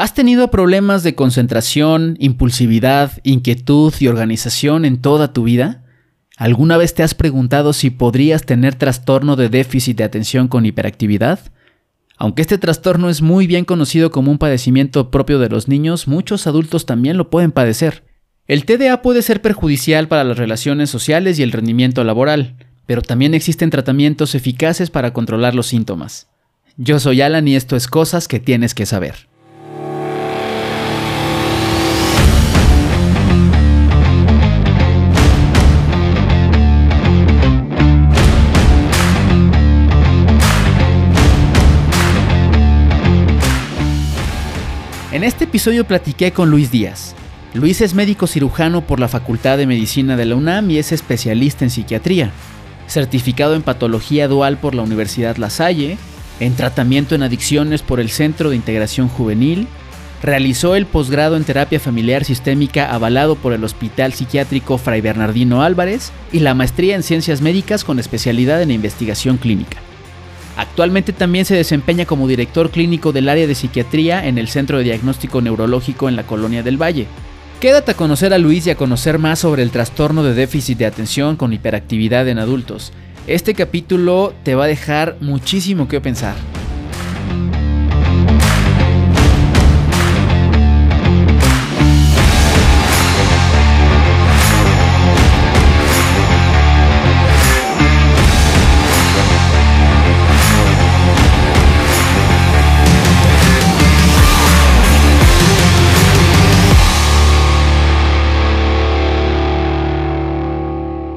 ¿Has tenido problemas de concentración, impulsividad, inquietud y organización en toda tu vida? ¿Alguna vez te has preguntado si podrías tener trastorno de déficit de atención con hiperactividad? Aunque este trastorno es muy bien conocido como un padecimiento propio de los niños, muchos adultos también lo pueden padecer. El TDA puede ser perjudicial para las relaciones sociales y el rendimiento laboral, pero también existen tratamientos eficaces para controlar los síntomas. Yo soy Alan y esto es Cosas que tienes que saber. En este episodio platiqué con Luis Díaz. Luis es médico cirujano por la Facultad de Medicina de la UNAM y es especialista en psiquiatría, certificado en patología dual por la Universidad La Salle, en tratamiento en adicciones por el Centro de Integración Juvenil, realizó el posgrado en terapia familiar sistémica avalado por el Hospital Psiquiátrico Fray Bernardino Álvarez y la maestría en ciencias médicas con especialidad en investigación clínica. Actualmente también se desempeña como director clínico del área de psiquiatría en el Centro de Diagnóstico Neurológico en la Colonia del Valle. Quédate a conocer a Luis y a conocer más sobre el trastorno de déficit de atención con hiperactividad en adultos. Este capítulo te va a dejar muchísimo que pensar.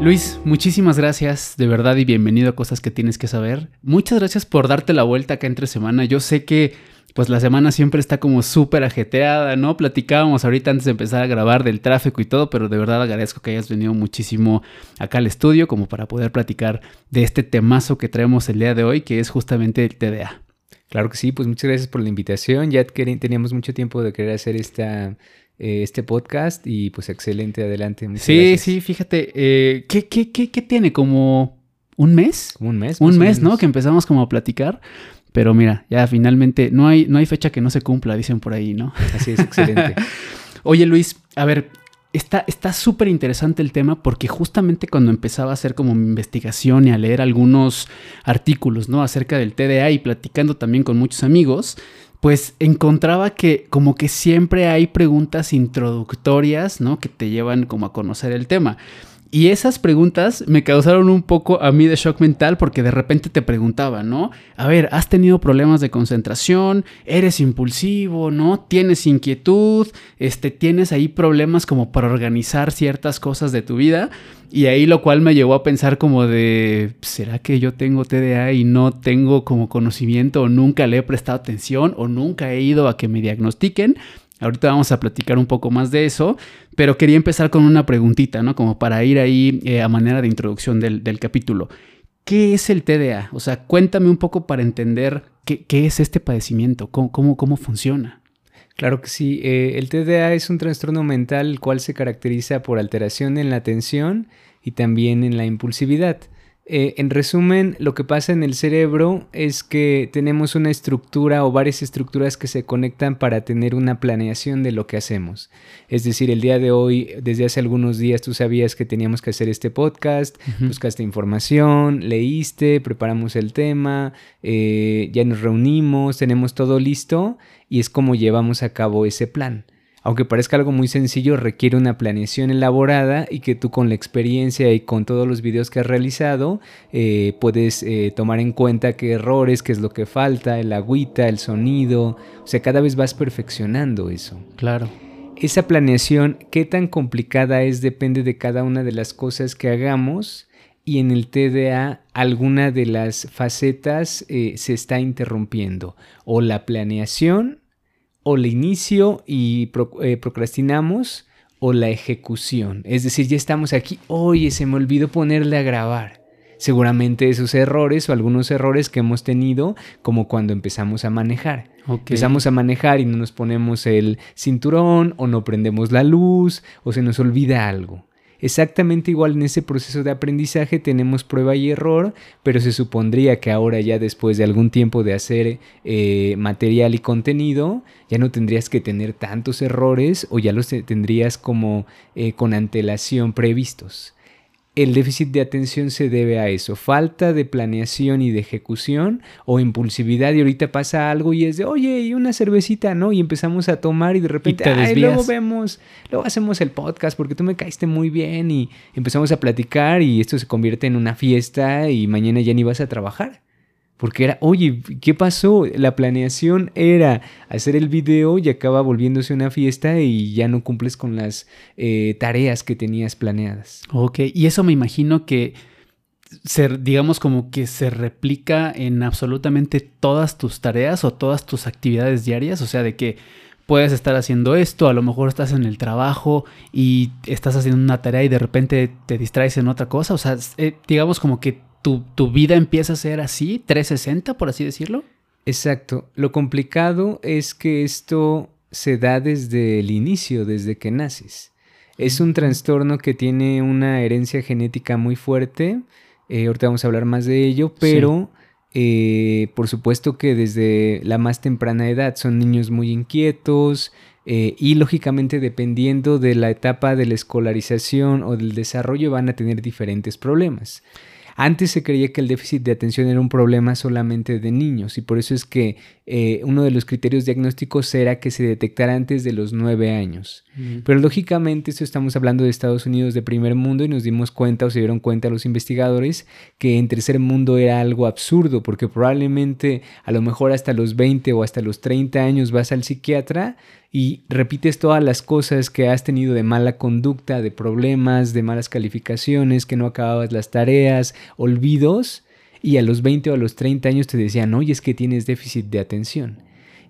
Luis, muchísimas gracias de verdad y bienvenido a Cosas que tienes que saber. Muchas gracias por darte la vuelta acá entre semana. Yo sé que pues la semana siempre está como súper ajeteada, ¿no? Platicábamos ahorita antes de empezar a grabar del tráfico y todo, pero de verdad agradezco que hayas venido muchísimo acá al estudio como para poder platicar de este temazo que traemos el día de hoy, que es justamente el TDA. Claro que sí, pues muchas gracias por la invitación. Ya teníamos mucho tiempo de querer hacer esta eh, este podcast y pues excelente, adelante. sí, sí, fíjate, eh, ¿qué, qué, qué, qué tiene? ¿Como un mes? un mes. Un mes, ¿no? Que empezamos como a platicar. Pero mira, ya finalmente no hay, no hay fecha que no se cumpla, dicen por ahí, ¿no? Así es, excelente. Oye Luis, a ver, está súper interesante el tema porque justamente cuando empezaba a hacer como mi investigación y a leer algunos artículos, ¿no? Acerca del TDA y platicando también con muchos amigos, pues encontraba que como que siempre hay preguntas introductorias, ¿no? Que te llevan como a conocer el tema. Y esas preguntas me causaron un poco a mí de shock mental porque de repente te preguntaba, ¿no? A ver, ¿has tenido problemas de concentración? ¿Eres impulsivo? ¿No? ¿Tienes inquietud? Este, ¿Tienes ahí problemas como para organizar ciertas cosas de tu vida? Y ahí lo cual me llevó a pensar como de, ¿será que yo tengo TDA y no tengo como conocimiento o nunca le he prestado atención o nunca he ido a que me diagnostiquen? Ahorita vamos a platicar un poco más de eso, pero quería empezar con una preguntita, ¿no? Como para ir ahí eh, a manera de introducción del, capítulo. ¿Qué es el TDA? O sea, cuéntame un poco para entender qué, es este padecimiento, cómo, cómo, funciona. Claro que sí. Eh, el TDA es un trastorno mental el cual se caracteriza por alteración en la atención y también en la impulsividad. Eh, en resumen, lo que pasa en el cerebro es que tenemos una estructura o varias estructuras que se conectan para tener una planeación de lo que hacemos. Es decir, el día de hoy, desde hace algunos días, tú sabías que teníamos que hacer este podcast, buscaste información, leíste, preparamos el tema, eh, ya nos reunimos, tenemos todo listo y es como llevamos a cabo ese plan aunque parezca algo muy sencillo, requiere una planeación elaborada y que tú con la experiencia y con todos los videos que has realizado eh, puedes eh, tomar en cuenta qué errores, qué es lo que falta, el agüita, el sonido, o sea, cada vez vas perfeccionando eso. Claro. Esa planeación, qué tan complicada es, depende de cada una de las cosas que hagamos y en el TDA alguna de las facetas eh, se está interrumpiendo o la planeación o la inicio y eh, procrastinamos o la ejecución. Es decir, ya estamos aquí, oye, se me olvidó ponerle a grabar. Seguramente esos errores o algunos errores que hemos tenido como cuando empezamos a manejar. Empezamos a manejar y no nos ponemos el cinturón o no prendemos la luz o se nos olvida algo. Exactamente igual en ese proceso de aprendizaje tenemos prueba y error, pero se supondría que ahora ya después de algún tiempo de hacer eh, material y contenido, ya no tendrías que tener tantos errores o ya los tendrías como eh, con antelación previstos el déficit de atención se debe a eso, falta de planeación y de ejecución o impulsividad y ahorita pasa algo y es de, oye, y una cervecita, ¿no? Y empezamos a tomar y de repente, Ay, luego vemos, luego hacemos el podcast porque tú me caíste muy bien y empezamos a platicar y esto se convierte en una fiesta y mañana ya ni vas a trabajar. Porque era, oye, ¿qué pasó? La planeación era hacer el video y acaba volviéndose una fiesta y ya no cumples con las eh, tareas que tenías planeadas. Ok, y eso me imagino que, se, digamos, como que se replica en absolutamente todas tus tareas o todas tus actividades diarias. O sea, de que puedes estar haciendo esto, a lo mejor estás en el trabajo y estás haciendo una tarea y de repente te distraes en otra cosa. O sea, eh, digamos como que tu, vida empieza a ser así, 360, por así decirlo. Exacto. Lo complicado es que esto se da desde el inicio, desde que naces. Es un trastorno que tiene una herencia genética muy fuerte. Eh, ahorita vamos a hablar más de ello, pero eh, por supuesto que desde la más temprana edad son niños muy inquietos eh, y lógicamente dependiendo de la etapa de la escolarización o del desarrollo van a tener diferentes problemas. Antes se creía que el déficit de atención era un problema solamente de niños y por eso es que eh, uno de los criterios diagnósticos era que se detectara antes de los nueve años. Pero lógicamente esto estamos hablando de Estados Unidos de primer mundo y nos dimos cuenta o se dieron cuenta los investigadores que en tercer mundo era algo absurdo porque probablemente a lo mejor hasta los 20 o hasta los 30 años vas al psiquiatra y repites todas las cosas que has tenido de mala conducta, de problemas, de malas calificaciones, que no acababas las tareas, olvidos, y a los 20 o a los 30 años te decían, oye, es que tienes déficit de atención.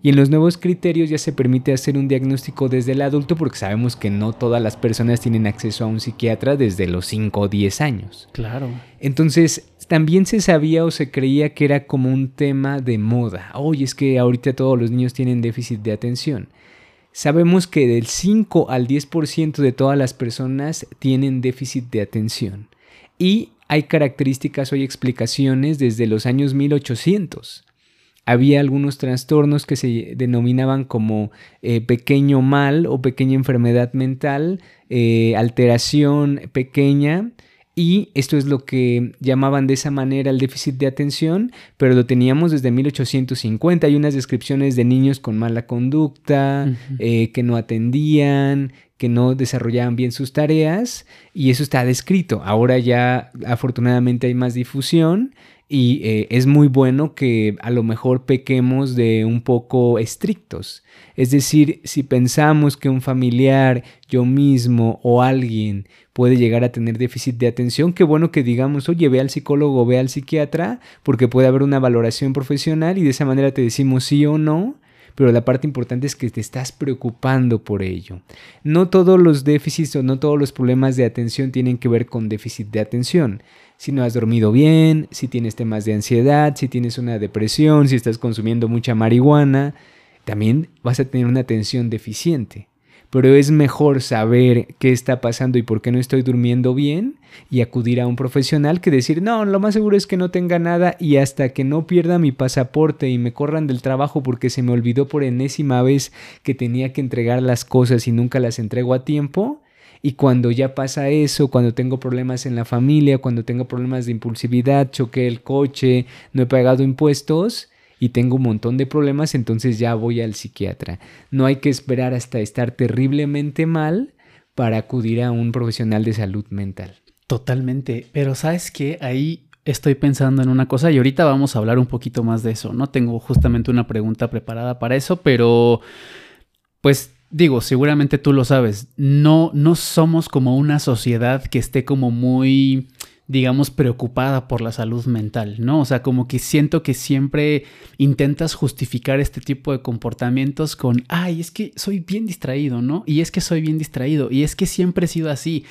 Y en los nuevos criterios ya se permite hacer un diagnóstico desde el adulto porque sabemos que no todas las personas tienen acceso a un psiquiatra desde los 5 o 10 años. Claro. Entonces, también se sabía o se creía que era como un tema de moda. Oye, es que ahorita todos los niños tienen déficit de atención. Sabemos que del 5 al 10% de todas las personas tienen déficit de atención y hay características o explicaciones desde los años 1800. Había algunos trastornos que se denominaban como eh, pequeño mal o pequeña enfermedad mental, eh, alteración pequeña, y esto es lo que llamaban de esa manera el déficit de atención, pero lo teníamos desde 1850. Hay unas descripciones de niños con mala conducta, eh, que no atendían, que no desarrollaban bien sus tareas, y eso está descrito. Ahora ya afortunadamente hay más difusión y eh, es muy bueno que a lo mejor pequemos de un poco estrictos. Es decir, si pensamos que un familiar, yo mismo o alguien puede llegar a tener déficit de atención, qué bueno que digamos, oye, ve al psicólogo, ve al psiquiatra, porque puede haber una valoración profesional y de esa manera te decimos sí o no pero la parte importante es que te estás preocupando por ello. No todos los déficits o no todos los problemas de atención tienen que ver con déficit de atención si no has dormido bien, si tienes temas de ansiedad, si tienes una depresión, si estás consumiendo mucha marihuana, también vas a tener una atención deficiente. Pero es mejor saber qué está pasando y por qué no estoy durmiendo bien y acudir a un profesional que decir, no, lo más seguro es que no tenga nada y hasta que no pierda mi pasaporte y me corran del trabajo porque se me olvidó por enésima vez que tenía que entregar las cosas y nunca las entrego a tiempo, y cuando ya pasa eso, cuando tengo problemas en la familia, cuando tengo problemas de impulsividad, choqué el coche, no he pagado impuestos y tengo un montón de problemas, entonces ya voy al psiquiatra. No hay que esperar hasta estar terriblemente mal para acudir a un profesional de salud mental. Totalmente, pero sabes que ahí estoy pensando en una cosa y ahorita vamos a hablar un poquito más de eso, ¿no? Tengo justamente una pregunta preparada para eso, pero pues digo, seguramente tú lo sabes, no, no somos como una sociedad que esté como muy digamos, preocupada por la salud mental, ¿no? O sea, como que siento que siempre intentas justificar este tipo de comportamientos con, ay, es que soy bien distraído, ¿no? Y es que soy bien distraído, y es que siempre he sido así.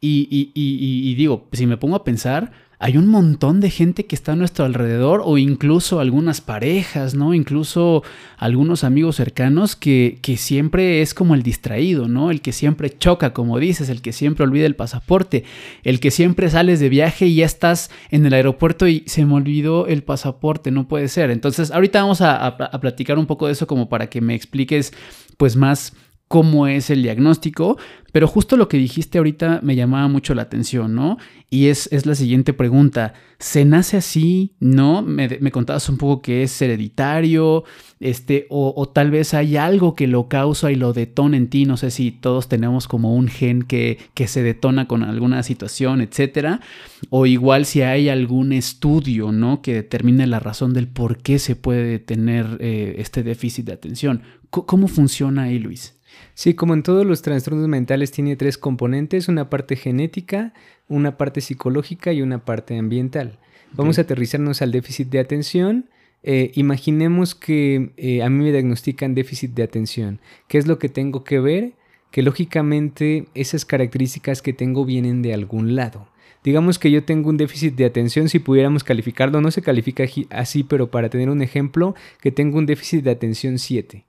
Y, y, y, y digo, si me pongo a pensar, hay un montón de gente que está a nuestro alrededor o incluso algunas parejas, ¿no? Incluso algunos amigos cercanos que, que, siempre es como el distraído, ¿no? El que siempre choca, como dices, el que siempre olvida el pasaporte, el que siempre sales de viaje y ya estás en el aeropuerto y se me olvidó el pasaporte, no puede ser. Entonces, ahorita vamos a, a platicar un poco de eso como para que me expliques pues más cómo es el diagnóstico, pero justo lo que dijiste ahorita me llamaba mucho la atención, ¿no? Y es, es la siguiente pregunta, ¿se nace así? ¿No? Me, me contabas un poco que es hereditario, este, o, o, tal vez hay algo que lo causa y lo detona en ti, no sé si todos tenemos como un gen que, que se detona con alguna situación, etcétera, o igual si hay algún estudio, ¿no? Que determine la razón del por qué se puede tener eh, este déficit de atención. ¿Cómo funciona ahí, Luis? Sí, como en todos los trastornos mentales tiene tres componentes, una parte genética, una parte psicológica y una parte ambiental. Vamos a aterrizarnos al déficit de atención. Eh, imaginemos que eh, a mí me diagnostican déficit de atención. ¿Qué es lo que tengo que ver? Que lógicamente esas características que tengo vienen de algún lado. Digamos que yo tengo un déficit de atención, si pudiéramos calificarlo, no se califica así, pero para tener un ejemplo, que tengo un déficit de atención 7.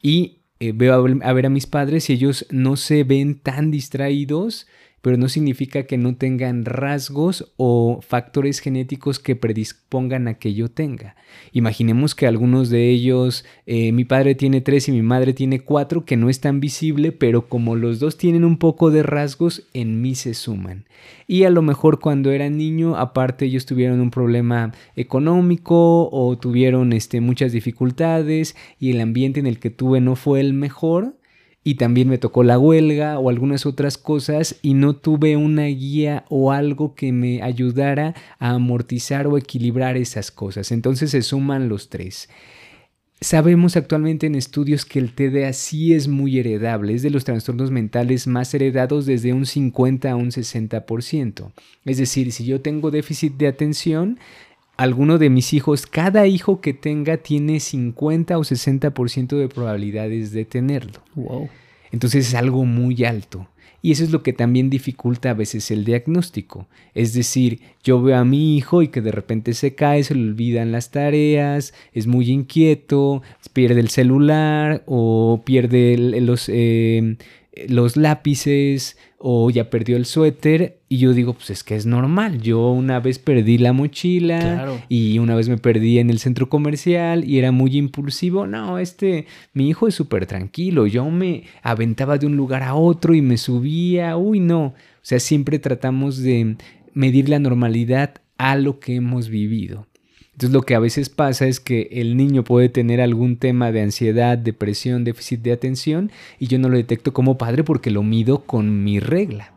Y eh, veo a ver a mis padres y ellos no se ven tan distraídos pero no significa que no tengan rasgos o factores genéticos que predispongan a que yo tenga. Imaginemos que algunos de ellos, eh, mi padre tiene tres y mi madre tiene cuatro, que no es tan visible, pero como los dos tienen un poco de rasgos, en mí se suman. Y a lo mejor cuando era niño, aparte ellos tuvieron un problema económico o tuvieron este, muchas dificultades y el ambiente en el que tuve no fue el mejor, y también me tocó la huelga o algunas otras cosas y no tuve una guía o algo que me ayudara a amortizar o equilibrar esas cosas. Entonces se suman los tres. Sabemos actualmente en estudios que el TDA sí es muy heredable, es de los trastornos mentales más heredados desde un 50 a un 60%. Es decir, si yo tengo déficit de atención, alguno de mis hijos, cada hijo que tenga tiene 50 o 60% de probabilidades de tenerlo. Wow. Entonces es algo muy alto. Y eso es lo que también dificulta a veces el diagnóstico. Es decir, yo veo a mi hijo y que de repente se cae, se le olvidan las tareas, es muy inquieto, pierde el celular o pierde los, eh, los lápices o ya perdió el suéter y yo digo, pues es que es normal. Yo una vez perdí la mochila y una vez me perdí en el centro comercial y era muy impulsivo. No, este, mi hijo es súper tranquilo. Yo me aventaba de un lugar a otro y me subía. Uy, no. O sea, siempre tratamos de medir la normalidad a lo que hemos vivido. Entonces lo que a veces pasa es que el niño puede tener algún tema de ansiedad, depresión, déficit de atención y yo no lo detecto como padre porque lo mido con mi regla.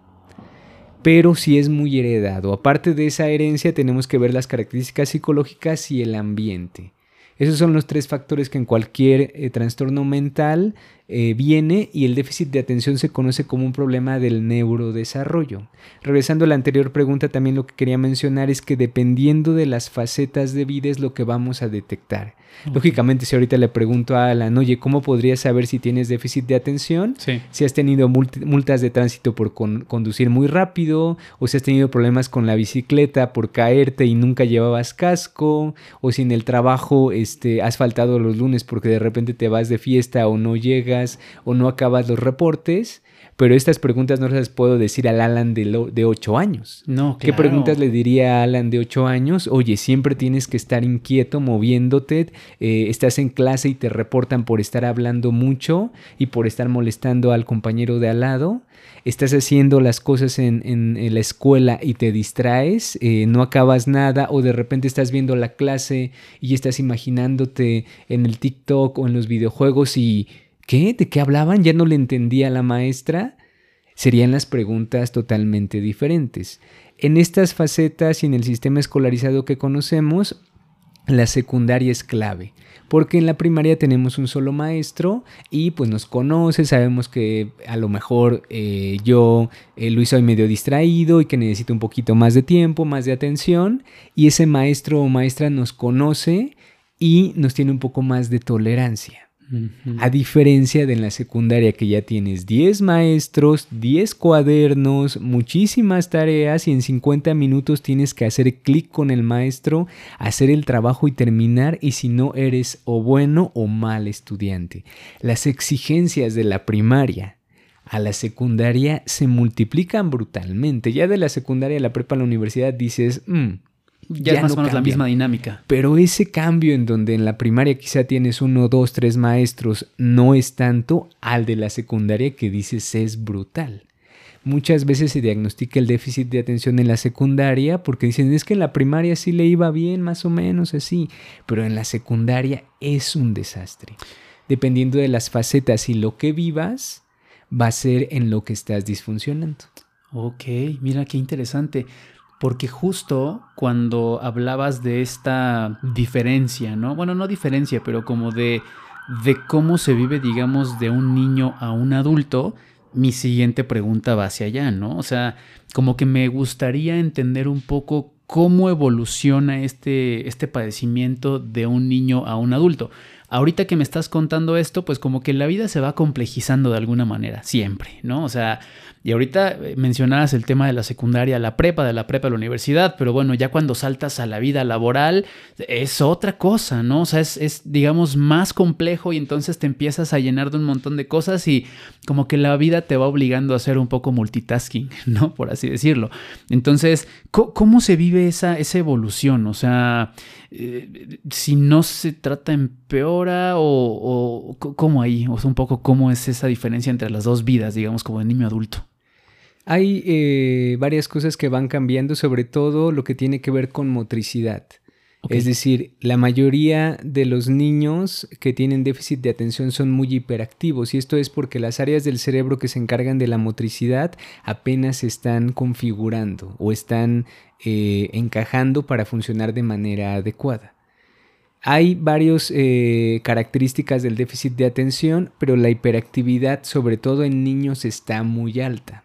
Pero si es muy heredado. Aparte de esa herencia tenemos que ver las características psicológicas y el ambiente. Esos son los tres factores que en cualquier eh, trastorno mental eh, viene y el déficit de atención se conoce como un problema del neurodesarrollo. Regresando a la anterior pregunta, también lo que quería mencionar es que dependiendo de las facetas de vida es lo que vamos a detectar. Lógicamente, si ahorita le pregunto a Alan, oye, ¿cómo podrías saber si tienes déficit de atención? Si has tenido multas de tránsito por conducir muy rápido, o si has tenido problemas con la bicicleta por caerte y nunca llevabas casco, o si en el trabajo este, has faltado los lunes porque de repente te vas de fiesta o no llegas o no acabas los reportes pero estas preguntas no las puedo decir al Alan de, de 8 años. No, ¿Qué preguntas le diría a Alan de 8 años? Oye, siempre tienes que estar inquieto, moviéndote, eh, estás en clase y te reportan por estar hablando mucho y por estar molestando al compañero de al lado. Estás haciendo las cosas en, la escuela y te distraes, eh, no acabas nada o de repente estás viendo la clase y estás imaginándote en el TikTok o en los videojuegos y ¿Qué? ¿De qué hablaban? ¿Ya no le entendía a la maestra? Serían las preguntas totalmente diferentes. En estas facetas y en el sistema escolarizado que conocemos, la secundaria es clave, porque en la primaria tenemos un solo maestro y pues nos conoce, sabemos que a lo mejor eh, yo eh, lo hice medio distraído y que necesito un poquito más de tiempo, más de atención, y ese maestro o maestra nos conoce y nos tiene un poco más de tolerancia. A diferencia de en la secundaria que ya tienes 10 maestros, 10 cuadernos, muchísimas tareas y en 50 minutos tienes que hacer clic con el maestro, hacer el trabajo y terminar y si no eres o bueno o mal estudiante. Las exigencias de la primaria a la secundaria se multiplican brutalmente. Ya de la secundaria a la prepa a la universidad dices, mm, ya, es más o menos la misma dinámica. Pero ese cambio en donde en la primaria quizá tienes uno, dos, tres maestros, no es tanto al de la secundaria que dices es brutal. Muchas veces se diagnostica el déficit de atención en la secundaria porque dicen es que en la primaria sí le iba bien, más o menos así, pero en la secundaria es un desastre. Dependiendo de las facetas y lo que vivas, va a ser en lo que estás disfuncionando. Ok, mira qué interesante porque justo cuando hablabas de esta diferencia, ¿no? Bueno, no diferencia, pero como de, de cómo se vive, digamos, de un niño a un adulto, mi siguiente pregunta va hacia allá, ¿no? O sea, como que me gustaría entender un poco cómo evoluciona este, este padecimiento de un niño a un adulto. Ahorita que me estás contando esto, pues como que la vida se va complejizando de alguna manera, siempre, ¿no? O sea, y ahorita eh, mencionabas el tema de la secundaria, la prepa, de la prepa a la universidad, pero bueno, ya cuando saltas a la vida laboral es otra cosa, ¿no? O sea, es, digamos más complejo y entonces te empiezas a llenar de un montón de cosas y como que la vida te va obligando a hacer un poco multitasking, ¿no? Por así decirlo. Entonces, ¿cómo, se vive esa, esa evolución? O sea, eh, si no se trata empeora o, o cómo ahí, o un poco cómo es esa diferencia entre las dos vidas, digamos, como de niño adulto. Hay eh, varias cosas que van cambiando, sobre todo lo que tiene que ver con motricidad. Es decir, la mayoría de los niños que tienen déficit de atención son muy hiperactivos y esto es porque las áreas del cerebro que se encargan de la motricidad apenas se están configurando o están eh, encajando para funcionar de manera adecuada. Hay varias eh, características del déficit de atención, pero la hiperactividad, sobre todo en niños, está muy alta.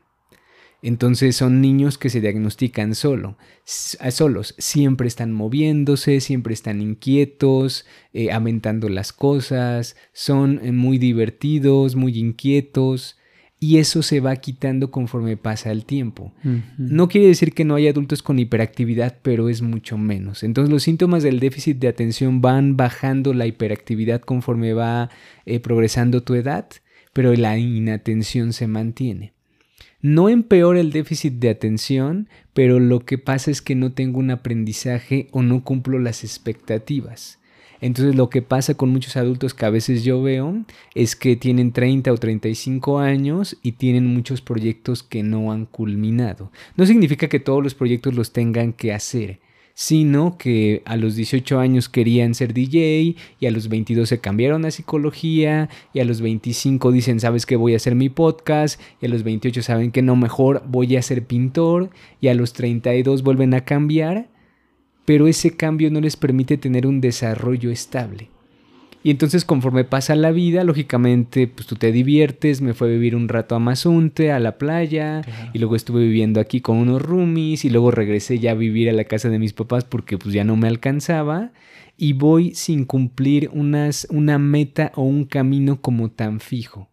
Entonces son niños que se diagnostican solo, solos, siempre están moviéndose, siempre están inquietos, eh, aventando las cosas, son eh, muy divertidos, muy inquietos, y eso se va quitando conforme pasa el tiempo. No quiere decir que no hay adultos con hiperactividad, pero es mucho menos. Entonces los síntomas del déficit de atención van bajando la hiperactividad conforme va eh, progresando tu edad, pero la inatención se mantiene. No empeora el déficit de atención, pero lo que pasa es que no tengo un aprendizaje o no cumplo las expectativas. Entonces lo que pasa con muchos adultos que a veces yo veo es que tienen 30 o 35 años y tienen muchos proyectos que no han culminado. No significa que todos los proyectos los tengan que hacer, sino que a los 18 años querían ser DJ y a los 22 se cambiaron a psicología y a los 25 dicen, sabes que voy a hacer mi podcast y a los 28 saben que no, mejor voy a ser pintor y a los 32 vuelven a cambiar, pero ese cambio no les permite tener un desarrollo estable. Y entonces conforme pasa la vida, lógicamente, pues tú te diviertes, me fue a vivir un rato a Mazunte, a la playa, y luego estuve viviendo aquí con unos roomies, y luego regresé ya a vivir a la casa de mis papás porque pues ya no me alcanzaba, y voy sin cumplir unas, una meta o un camino como tan fijo.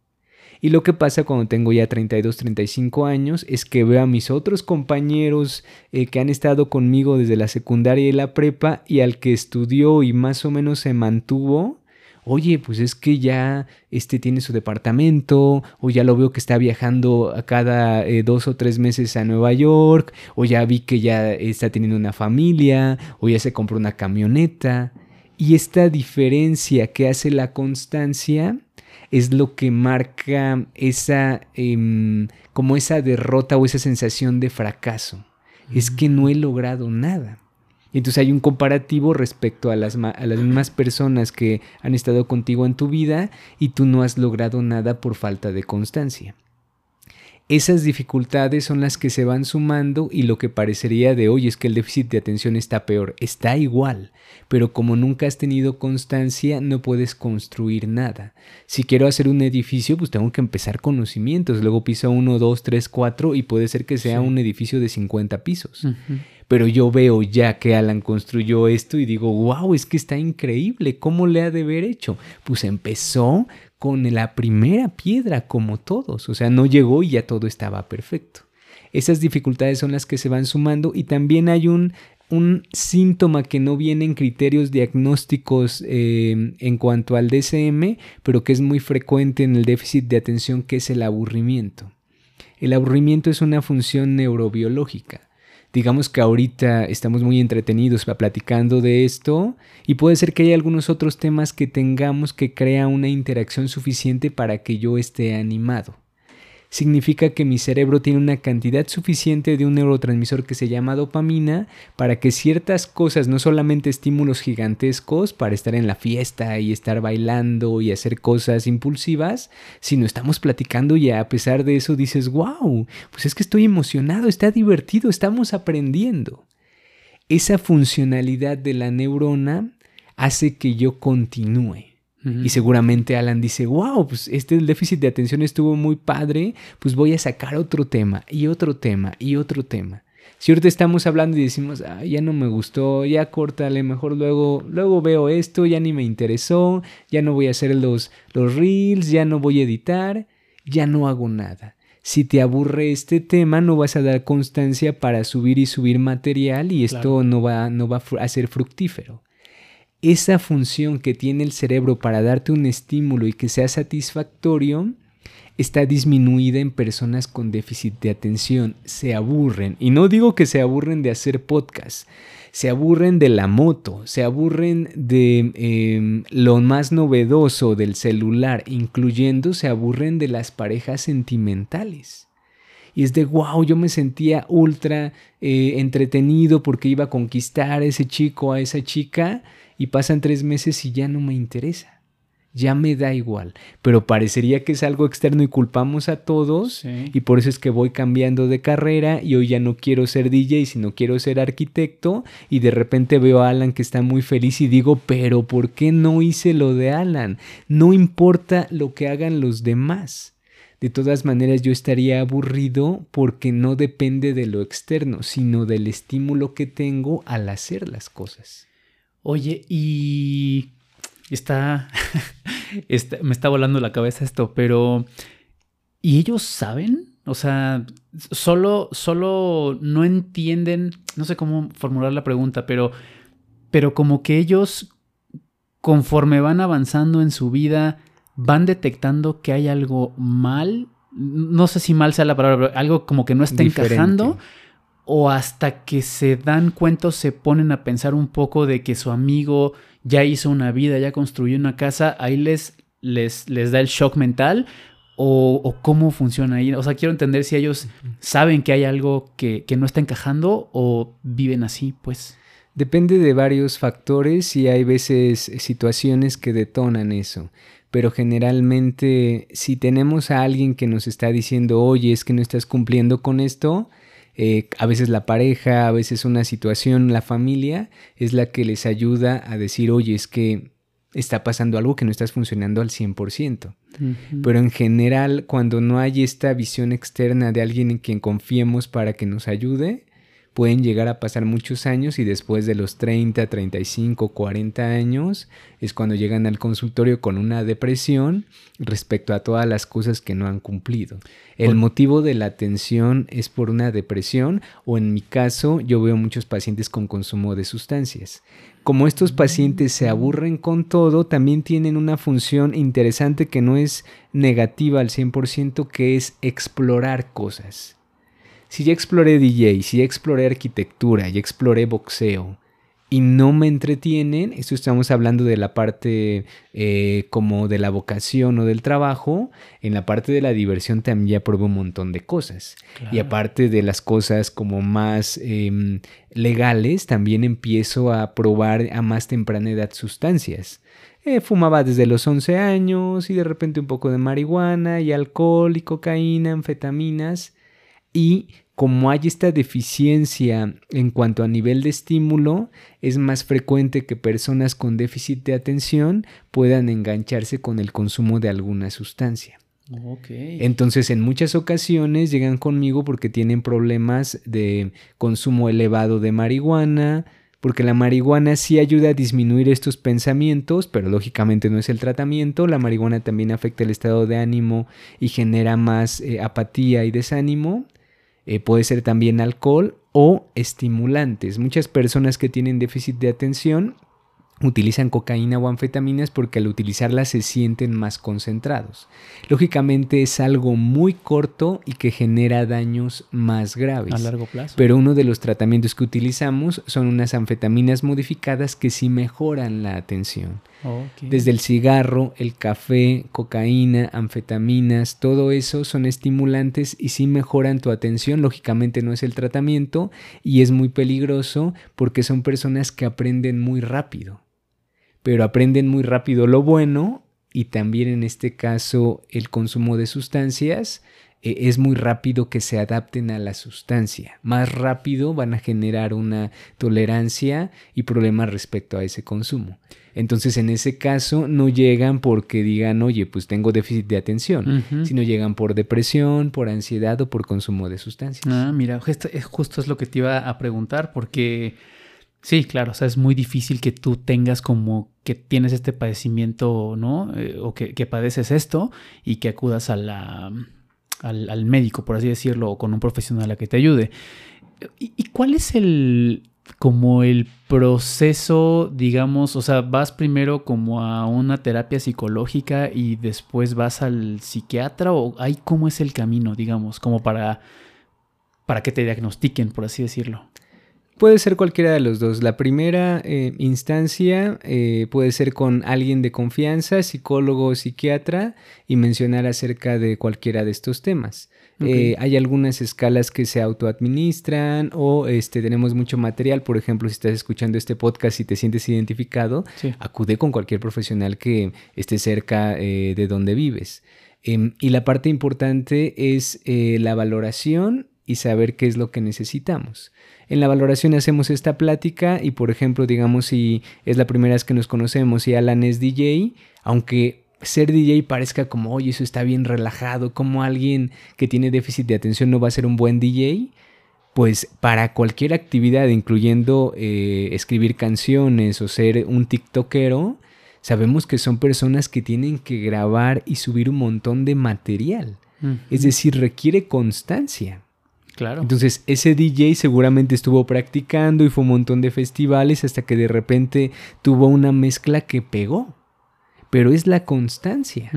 Y lo que pasa cuando tengo ya 32, 35 años es que veo a mis otros compañeros eh, que han estado conmigo desde la secundaria y la prepa y al que estudió y más o menos se mantuvo, oye, pues es que ya este tiene su departamento, o ya lo veo que está viajando a cada eh, dos o tres meses a Nueva York, o ya vi que ya está teniendo una familia, o ya se compró una camioneta. Y esta diferencia que hace la constancia es lo que marca esa, em, como esa derrota o esa sensación de fracaso. Es que no he logrado nada. Entonces hay un comparativo respecto a las, a las mismas personas que han estado contigo en tu vida y tú no has logrado nada por falta de constancia. Esas dificultades son las que se van sumando y lo que parecería de hoy es que el déficit de atención está peor, está igual, pero como nunca has tenido constancia no puedes construir nada. Si quiero hacer un edificio pues tengo que empezar conocimientos, luego piso 1, 2, 3, 4 y puede ser que sea un edificio de 50 pisos. Pero yo veo ya que Alan construyó esto y digo, wow, es que está increíble, ¿cómo le ha de haber hecho? Pues empezó con la primera piedra como todos, o sea, no llegó y ya todo estaba perfecto. Esas dificultades son las que se van sumando y también hay un, síntoma que no viene en criterios diagnósticos eh, en cuanto al DSM, pero que es muy frecuente en el déficit de atención, que es el aburrimiento. El aburrimiento es una función neurobiológica digamos que ahorita estamos muy entretenidos platicando de esto y puede ser que haya algunos otros temas que tengamos que crear una interacción suficiente para que yo esté animado significa que mi cerebro tiene una cantidad suficiente de un neurotransmisor que se llama dopamina para que ciertas cosas, no solamente estímulos gigantescos para estar en la fiesta y estar bailando y hacer cosas impulsivas, sino estamos platicando y a pesar de eso dices, wow, pues es que estoy emocionado, está divertido, estamos aprendiendo. Esa funcionalidad de la neurona hace que yo continúe. Y seguramente Alan dice, wow, pues este déficit de atención estuvo muy padre, pues voy a sacar otro tema y otro tema y otro tema. Si ahorita estamos hablando y decimos, ah, ya no me gustó, ya córtale, mejor luego, luego veo esto, ya ni me interesó, ya no voy a hacer los, los reels, ya no voy a editar, ya no hago nada. Si te aburre este tema, no vas a dar constancia para subir y subir material y esto no, va, no va a ser fructífero esa función que tiene el cerebro para darte un estímulo y que sea satisfactorio está disminuida en personas con déficit de atención. Se aburren. Y no digo que se aburren de hacer podcast. Se aburren de la moto, se aburren de em, lo más novedoso del celular, incluyendo se aburren de las parejas sentimentales. Y es de, wow, yo me sentía ultra eh, entretenido porque iba a conquistar a ese chico, a esa chica, y pasan tres meses y ya no me interesa. Ya me da igual, pero parecería que es algo externo y culpamos a todos y por eso es que voy cambiando de carrera y hoy ya no quiero ser DJ, sino quiero ser arquitecto y de repente veo a Alan que está muy feliz y digo, pero ¿por qué no hice lo de Alan? No importa lo que hagan los demás. De todas maneras yo estaría aburrido porque no depende de lo externo, sino del estímulo que tengo al hacer las cosas. Oye, y está, me está volando la cabeza esto, pero ¿y ellos saben? O sea, solo, solo no entienden, no sé cómo formular la pregunta, pero, pero como que ellos, conforme van avanzando en su vida, van detectando que hay algo mal. No sé si mal sea la palabra, pero algo como que no está encajando o hasta que se dan cuenta o se ponen a pensar un poco de que su amigo ya hizo una vida, ya construyó una casa, ahí les, les, les da el shock mental o, cómo funciona ahí. O sea, quiero entender si ellos saben que hay algo que, que no está encajando o viven así, pues. Depende de varios factores y hay veces situaciones que detonan eso pero generalmente si tenemos a alguien que nos está diciendo, oye, es que no estás cumpliendo con esto, eh, a veces la pareja, a veces una situación, la familia, es la que les ayuda a decir, oye, es que está pasando algo que no estás funcionando al 100%. Pero en general, cuando no hay esta visión externa de alguien en quien confiemos para que nos ayude, pueden llegar a pasar muchos años y después de los 30, 35, 40 años es cuando llegan al consultorio con una depresión respecto a todas las cosas que no han cumplido. El motivo de la atención es por una depresión o en mi caso yo veo muchos pacientes con consumo de sustancias. Como estos pacientes se aburren con todo, también tienen una función interesante que no es negativa al 100%, que es explorar cosas si ya exploré DJ, si ya exploré arquitectura, ya exploré boxeo y no me entretienen, esto estamos hablando de la parte eh, como de la vocación o del trabajo, en la parte de la diversión también ya probé un montón de cosas. Y aparte de las cosas como más em, legales, también empiezo a probar a más temprana edad sustancias. Eh, fumaba desde los 11 años y de repente un poco de marihuana y alcohol y cocaína, anfetaminas y como hay esta deficiencia en cuanto a nivel de estímulo, es más frecuente que personas con déficit de atención puedan engancharse con el consumo de alguna sustancia. Entonces, en muchas ocasiones llegan conmigo porque tienen problemas de consumo elevado de marihuana, porque la marihuana sí ayuda a disminuir estos pensamientos, pero lógicamente no es el tratamiento. La marihuana también afecta el estado de ánimo y genera más eh, apatía y desánimo. Eh, puede ser también alcohol o estimulantes. Muchas personas que tienen déficit de atención utilizan cocaína o anfetaminas porque al utilizarlas se sienten más concentrados. Lógicamente es algo muy corto y que genera daños más graves. A largo plazo. Pero uno de los tratamientos que utilizamos son unas anfetaminas modificadas que sí mejoran la atención. Desde el cigarro, el café, cocaína, anfetaminas, todo eso son estimulantes y sí mejoran tu atención. Lógicamente no es el tratamiento y es muy peligroso porque son personas que aprenden muy rápido pero aprenden muy rápido lo bueno y también en este caso el consumo de sustancias eh, es muy rápido que se adapten a la sustancia. Más rápido van a generar una tolerancia y problemas respecto a ese consumo. Entonces, en ese caso, no llegan porque digan, oye, pues tengo déficit de atención, sino llegan por depresión, por ansiedad o por consumo de sustancias. Ah, mira, justo es lo que te iba a preguntar, porque Sí, claro, o sea, es muy difícil que tú tengas como que tienes este padecimiento, ¿no? Eh, o que, padeces esto y que acudas a la, al, médico, por así decirlo, o con un profesional a que te ayude. ¿Y, cuál es el, como el proceso, digamos, o sea, vas primero como a una terapia psicológica y después vas al psiquiatra o hay cómo es el camino, digamos, como para, para que te diagnostiquen, por así decirlo? Puede ser cualquiera de los dos. La primera eh, instancia eh, puede ser con alguien de confianza, psicólogo o psiquiatra, y mencionar acerca de cualquiera de estos temas. Eh, hay algunas escalas que se autoadministran o este, tenemos mucho material. Por ejemplo, si estás escuchando este podcast y te sientes identificado, acude con cualquier profesional que esté cerca de donde vives. Em, y la parte importante es la valoración y saber qué es lo que necesitamos. En la valoración hacemos esta plática y por ejemplo, digamos si es la primera vez que nos conocemos y Alan es DJ, aunque ser DJ parezca como, oye, eso está bien relajado, como alguien que tiene déficit de atención no va a ser un buen DJ, pues para cualquier actividad, incluyendo eh, escribir canciones o ser un TikTokero, sabemos que son personas que tienen que grabar y subir un montón de material. Es decir, requiere constancia. Claro. Entonces, ese DJ seguramente estuvo practicando y fue un montón de festivales hasta que de repente tuvo una mezcla que pegó. Pero es la constancia.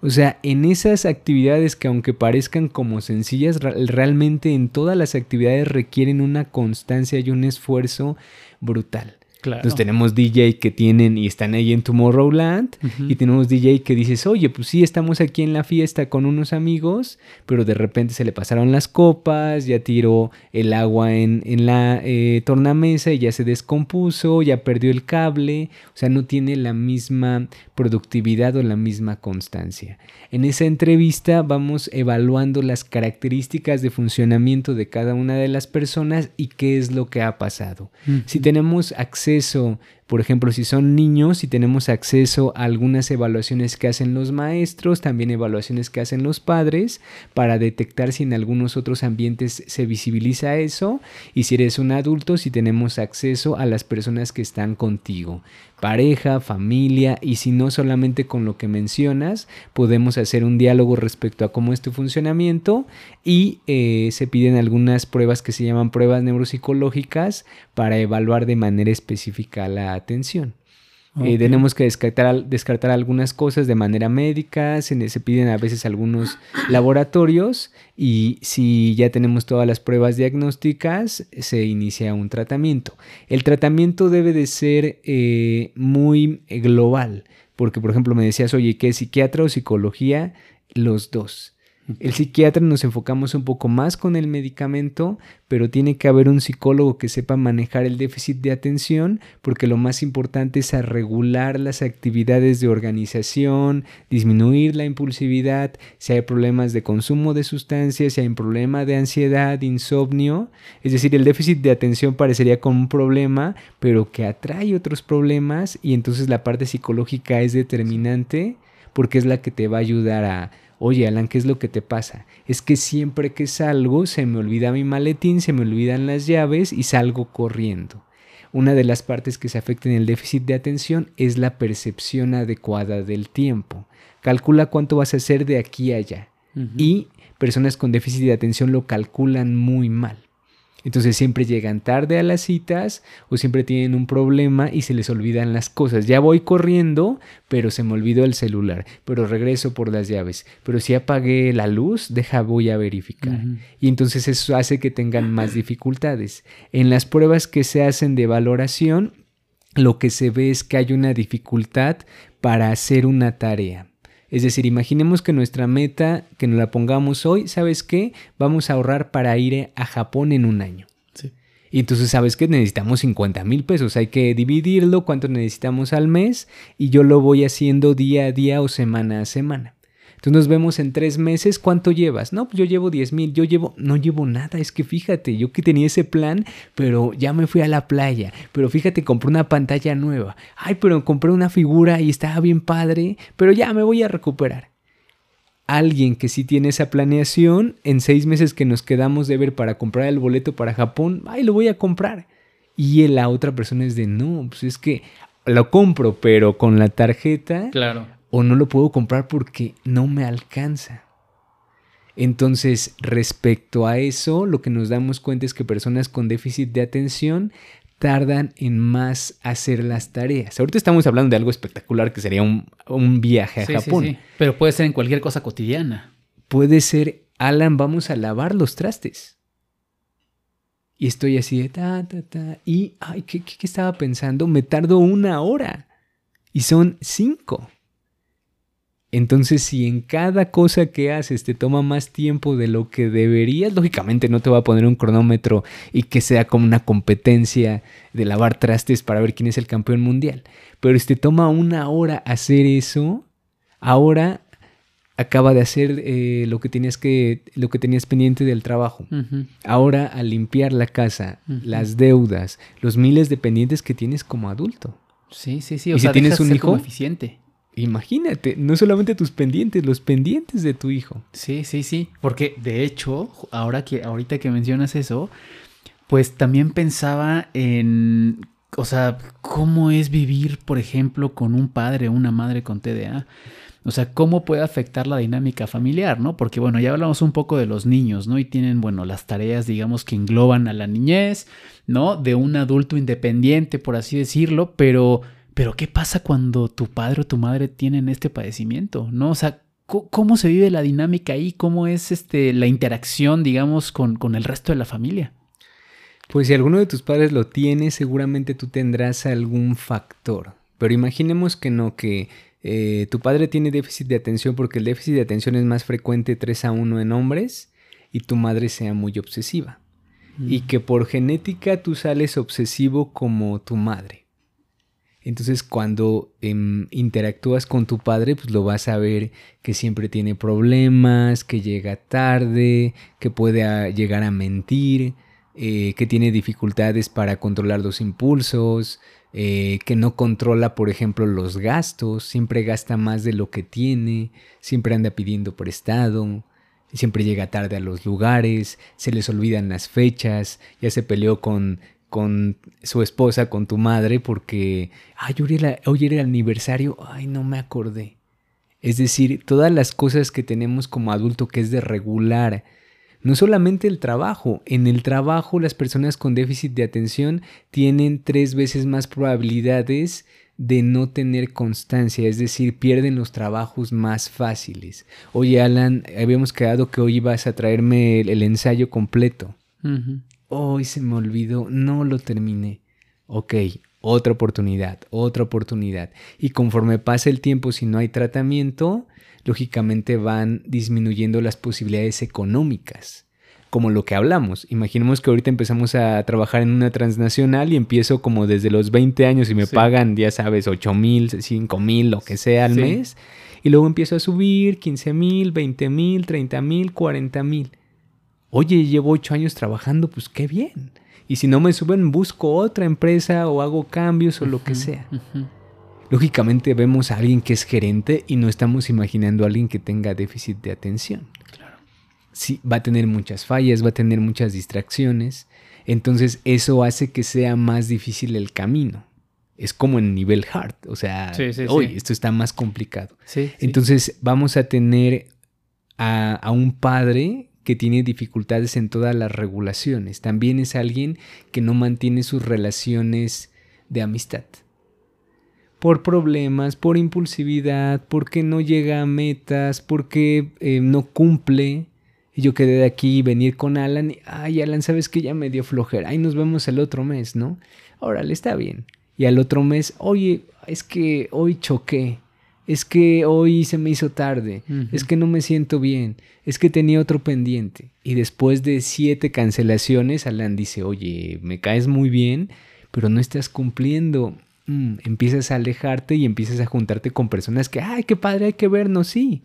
O sea, en esas actividades que aunque parezcan como sencillas, realmente en todas las actividades requieren una constancia y un esfuerzo brutal. Entonces tenemos DJ que tienen y están ahí en Tomorrowland y tenemos DJ que dices, oye, pues sí, estamos aquí en la fiesta con unos amigos, pero de repente se le pasaron las copas, ya tiró el agua en, en la eh, tornamesa y ya se descompuso, ya perdió el cable, o sea, no tiene la misma productividad o la misma constancia. En esa entrevista vamos evaluando las características de funcionamiento de cada una de las personas y qué es lo que ha pasado. Si tenemos acceso acceso por ejemplo, si son niños, si tenemos acceso a algunas evaluaciones que hacen los maestros, también evaluaciones que hacen los padres, para detectar si en algunos otros ambientes se visibiliza eso. Y si eres un adulto, si tenemos acceso a las personas que están contigo pareja, familia y si no solamente con lo que mencionas, podemos hacer un diálogo respecto a cómo es tu funcionamiento y eh, se piden algunas pruebas que se llaman pruebas neuropsicológicas para evaluar de manera específica la atención. Eh, tenemos que descartar, descartar algunas cosas de manera médica, se, se, piden a veces algunos laboratorios y si ya tenemos todas las pruebas diagnósticas, se inicia un tratamiento. El tratamiento debe de ser eh, muy global, porque por ejemplo me decías, oye, ¿qué es psiquiatra o psicología? Los dos. El psiquiatra nos enfocamos un poco más con el medicamento, pero tiene que haber un psicólogo que sepa manejar el déficit de atención, porque lo más importante es regular las actividades de organización, disminuir la impulsividad, si hay problemas de consumo de sustancias, si hay un problema de ansiedad, insomnio, es decir, el déficit de atención parecería como un problema, pero que atrae otros problemas y entonces la parte psicológica es determinante porque es la que te va a ayudar a Oye, Alan, ¿qué es lo que te pasa? Es que siempre que salgo se me olvida mi maletín, se me olvidan las llaves y salgo corriendo. Una de las partes que se afecta en el déficit de atención es la percepción adecuada del tiempo. Calcula cuánto vas a hacer de aquí a allá. Y personas con déficit de atención lo calculan muy mal. Entonces siempre llegan tarde a las citas o siempre tienen un problema y se les olvidan las cosas. Ya voy corriendo, pero se me olvidó el celular, pero regreso por las llaves. Pero si apagué la luz, deja voy a verificar. Y entonces eso hace que tengan más dificultades. En las pruebas que se hacen de valoración, lo que se ve es que hay una dificultad para hacer una tarea. Es decir, imaginemos que nuestra meta, que nos la pongamos hoy, ¿sabes qué? Vamos a ahorrar para ir a Japón en un año. Sí. Y entonces, ¿sabes qué? Necesitamos 50 mil pesos. Hay que dividirlo, cuánto necesitamos al mes, y yo lo voy haciendo día a día o semana a semana. Entonces nos vemos en tres meses, ¿cuánto llevas? No, pues yo llevo 10 mil, yo llevo, no llevo nada, es que fíjate, yo que tenía ese plan, pero ya me fui a la playa, pero fíjate, compré una pantalla nueva, ay, pero compré una figura y estaba bien padre, pero ya me voy a recuperar. Alguien que sí tiene esa planeación, en seis meses que nos quedamos de ver para comprar el boleto para Japón, ay, lo voy a comprar. Y la otra persona es de, no, pues es que lo compro, pero con la tarjeta. Claro o no lo puedo comprar porque no me alcanza. Entonces, respecto a eso, lo que nos damos cuenta es que personas con déficit de atención tardan en más hacer las tareas. Ahorita estamos hablando de algo espectacular que sería un, viaje a Japón. Sí, sí. Pero puede ser en cualquier cosa cotidiana. Puede ser, Alan, vamos a lavar los trastes. Y estoy así de ta, ta, ta. Y, ay, ¿qué, qué estaba pensando? Me tardo una hora. Y son cinco. Entonces, si en cada cosa que haces te toma más tiempo de lo que deberías, lógicamente no te va a poner un cronómetro y que sea como una competencia de lavar trastes para ver quién es el campeón mundial. Pero si te toma una hora hacer eso, ahora acaba de hacer eh, lo que tenías que lo que tenías pendiente del trabajo. Ahora a limpiar la casa, las deudas, los miles de pendientes que tienes como adulto. Sí, sí, sí. O y si tienes un hijo eficiente. Imagínate, no solamente tus pendientes, los pendientes de tu hijo. Sí, sí, sí. Porque de hecho, ahora que, ahorita que mencionas eso, pues también pensaba en, o sea, cómo es vivir, por ejemplo, con un padre o una madre con TDA. O sea, cómo puede afectar la dinámica familiar, ¿no? Porque bueno, ya hablamos un poco de los niños, ¿no? Y tienen, bueno, las tareas, digamos, que engloban a la niñez, ¿no? De un adulto independiente, por así decirlo, pero pero ¿qué pasa cuando tu padre o tu madre tienen este padecimiento? ¿No? O sea, ¿cómo se vive la dinámica ahí? ¿Cómo es este, la interacción, digamos, con, con el resto de la familia? Pues si alguno de tus padres lo tiene, seguramente tú tendrás algún factor. Pero imaginemos que no, que eh, tu padre tiene déficit de atención porque el déficit de atención es más frecuente 3 a 1 en hombres y tu madre sea muy obsesiva. Y mm. que por genética tú sales obsesivo como tu madre. Entonces cuando em, interactúas con tu padre, pues lo vas a ver que siempre tiene problemas, que llega tarde, que puede llegar a mentir, eh, que tiene dificultades para controlar los impulsos, eh, que no controla, por ejemplo, los gastos, siempre gasta más de lo que tiene, siempre anda pidiendo prestado, siempre llega tarde a los lugares, se les olvidan las fechas, ya se peleó con con su esposa, con tu madre, porque, ay, hoy era, el aniversario, ay, no me acordé. Es decir, todas las cosas que tenemos como adulto que es de regular, no solamente el trabajo, en el trabajo las personas con déficit de atención tienen tres veces más probabilidades de no tener constancia, es decir, pierden los trabajos más fáciles. Oye, Alan, habíamos quedado que hoy ibas a traerme el, ensayo completo hoy se me olvidó, no lo terminé. Ok, otra oportunidad, otra oportunidad. Y conforme pasa el tiempo, si no hay tratamiento, lógicamente van disminuyendo las posibilidades económicas. Como lo que hablamos. Imaginemos que ahorita empezamos a trabajar en una transnacional y empiezo como desde los 20 años y me pagan, ya sabes, 8 mil, 5 mil, lo que sea al mes. Y luego empiezo a subir 15 mil, 20 mil, 30 mil, 40 mil. Oye, llevo ocho años trabajando, pues qué bien. Y si no me suben, busco otra empresa o hago cambios o lo que sea. Lógicamente vemos a alguien que es gerente y no estamos imaginando a alguien que tenga déficit de atención. Claro. Sí, va a tener muchas fallas, va a tener muchas distracciones. Entonces eso hace que sea más difícil el camino. Es como en nivel hard, o sea, hoy esto está más complicado. Entonces vamos a tener a, a un padre que tiene dificultades en todas las regulaciones. También es alguien que no mantiene sus relaciones de amistad por problemas, por impulsividad, porque no llega a metas, porque eh, no cumple. Y yo quedé de aquí y venir con Alan. Ay, Alan, ¿sabes que ya me dio flojera? Ahí nos vemos el otro mes, ¿no? Órale, está bien. Y al otro mes, oye, es que hoy choqué. Es que hoy se me hizo tarde. Es que no me siento bien. Es que tenía otro pendiente. Y después de siete cancelaciones, Alan dice, oye, me caes muy bien, pero no estás cumpliendo Mm, empiezas a alejarte y empiezas a juntarte con personas que, ay, qué padre, hay que vernos, sí.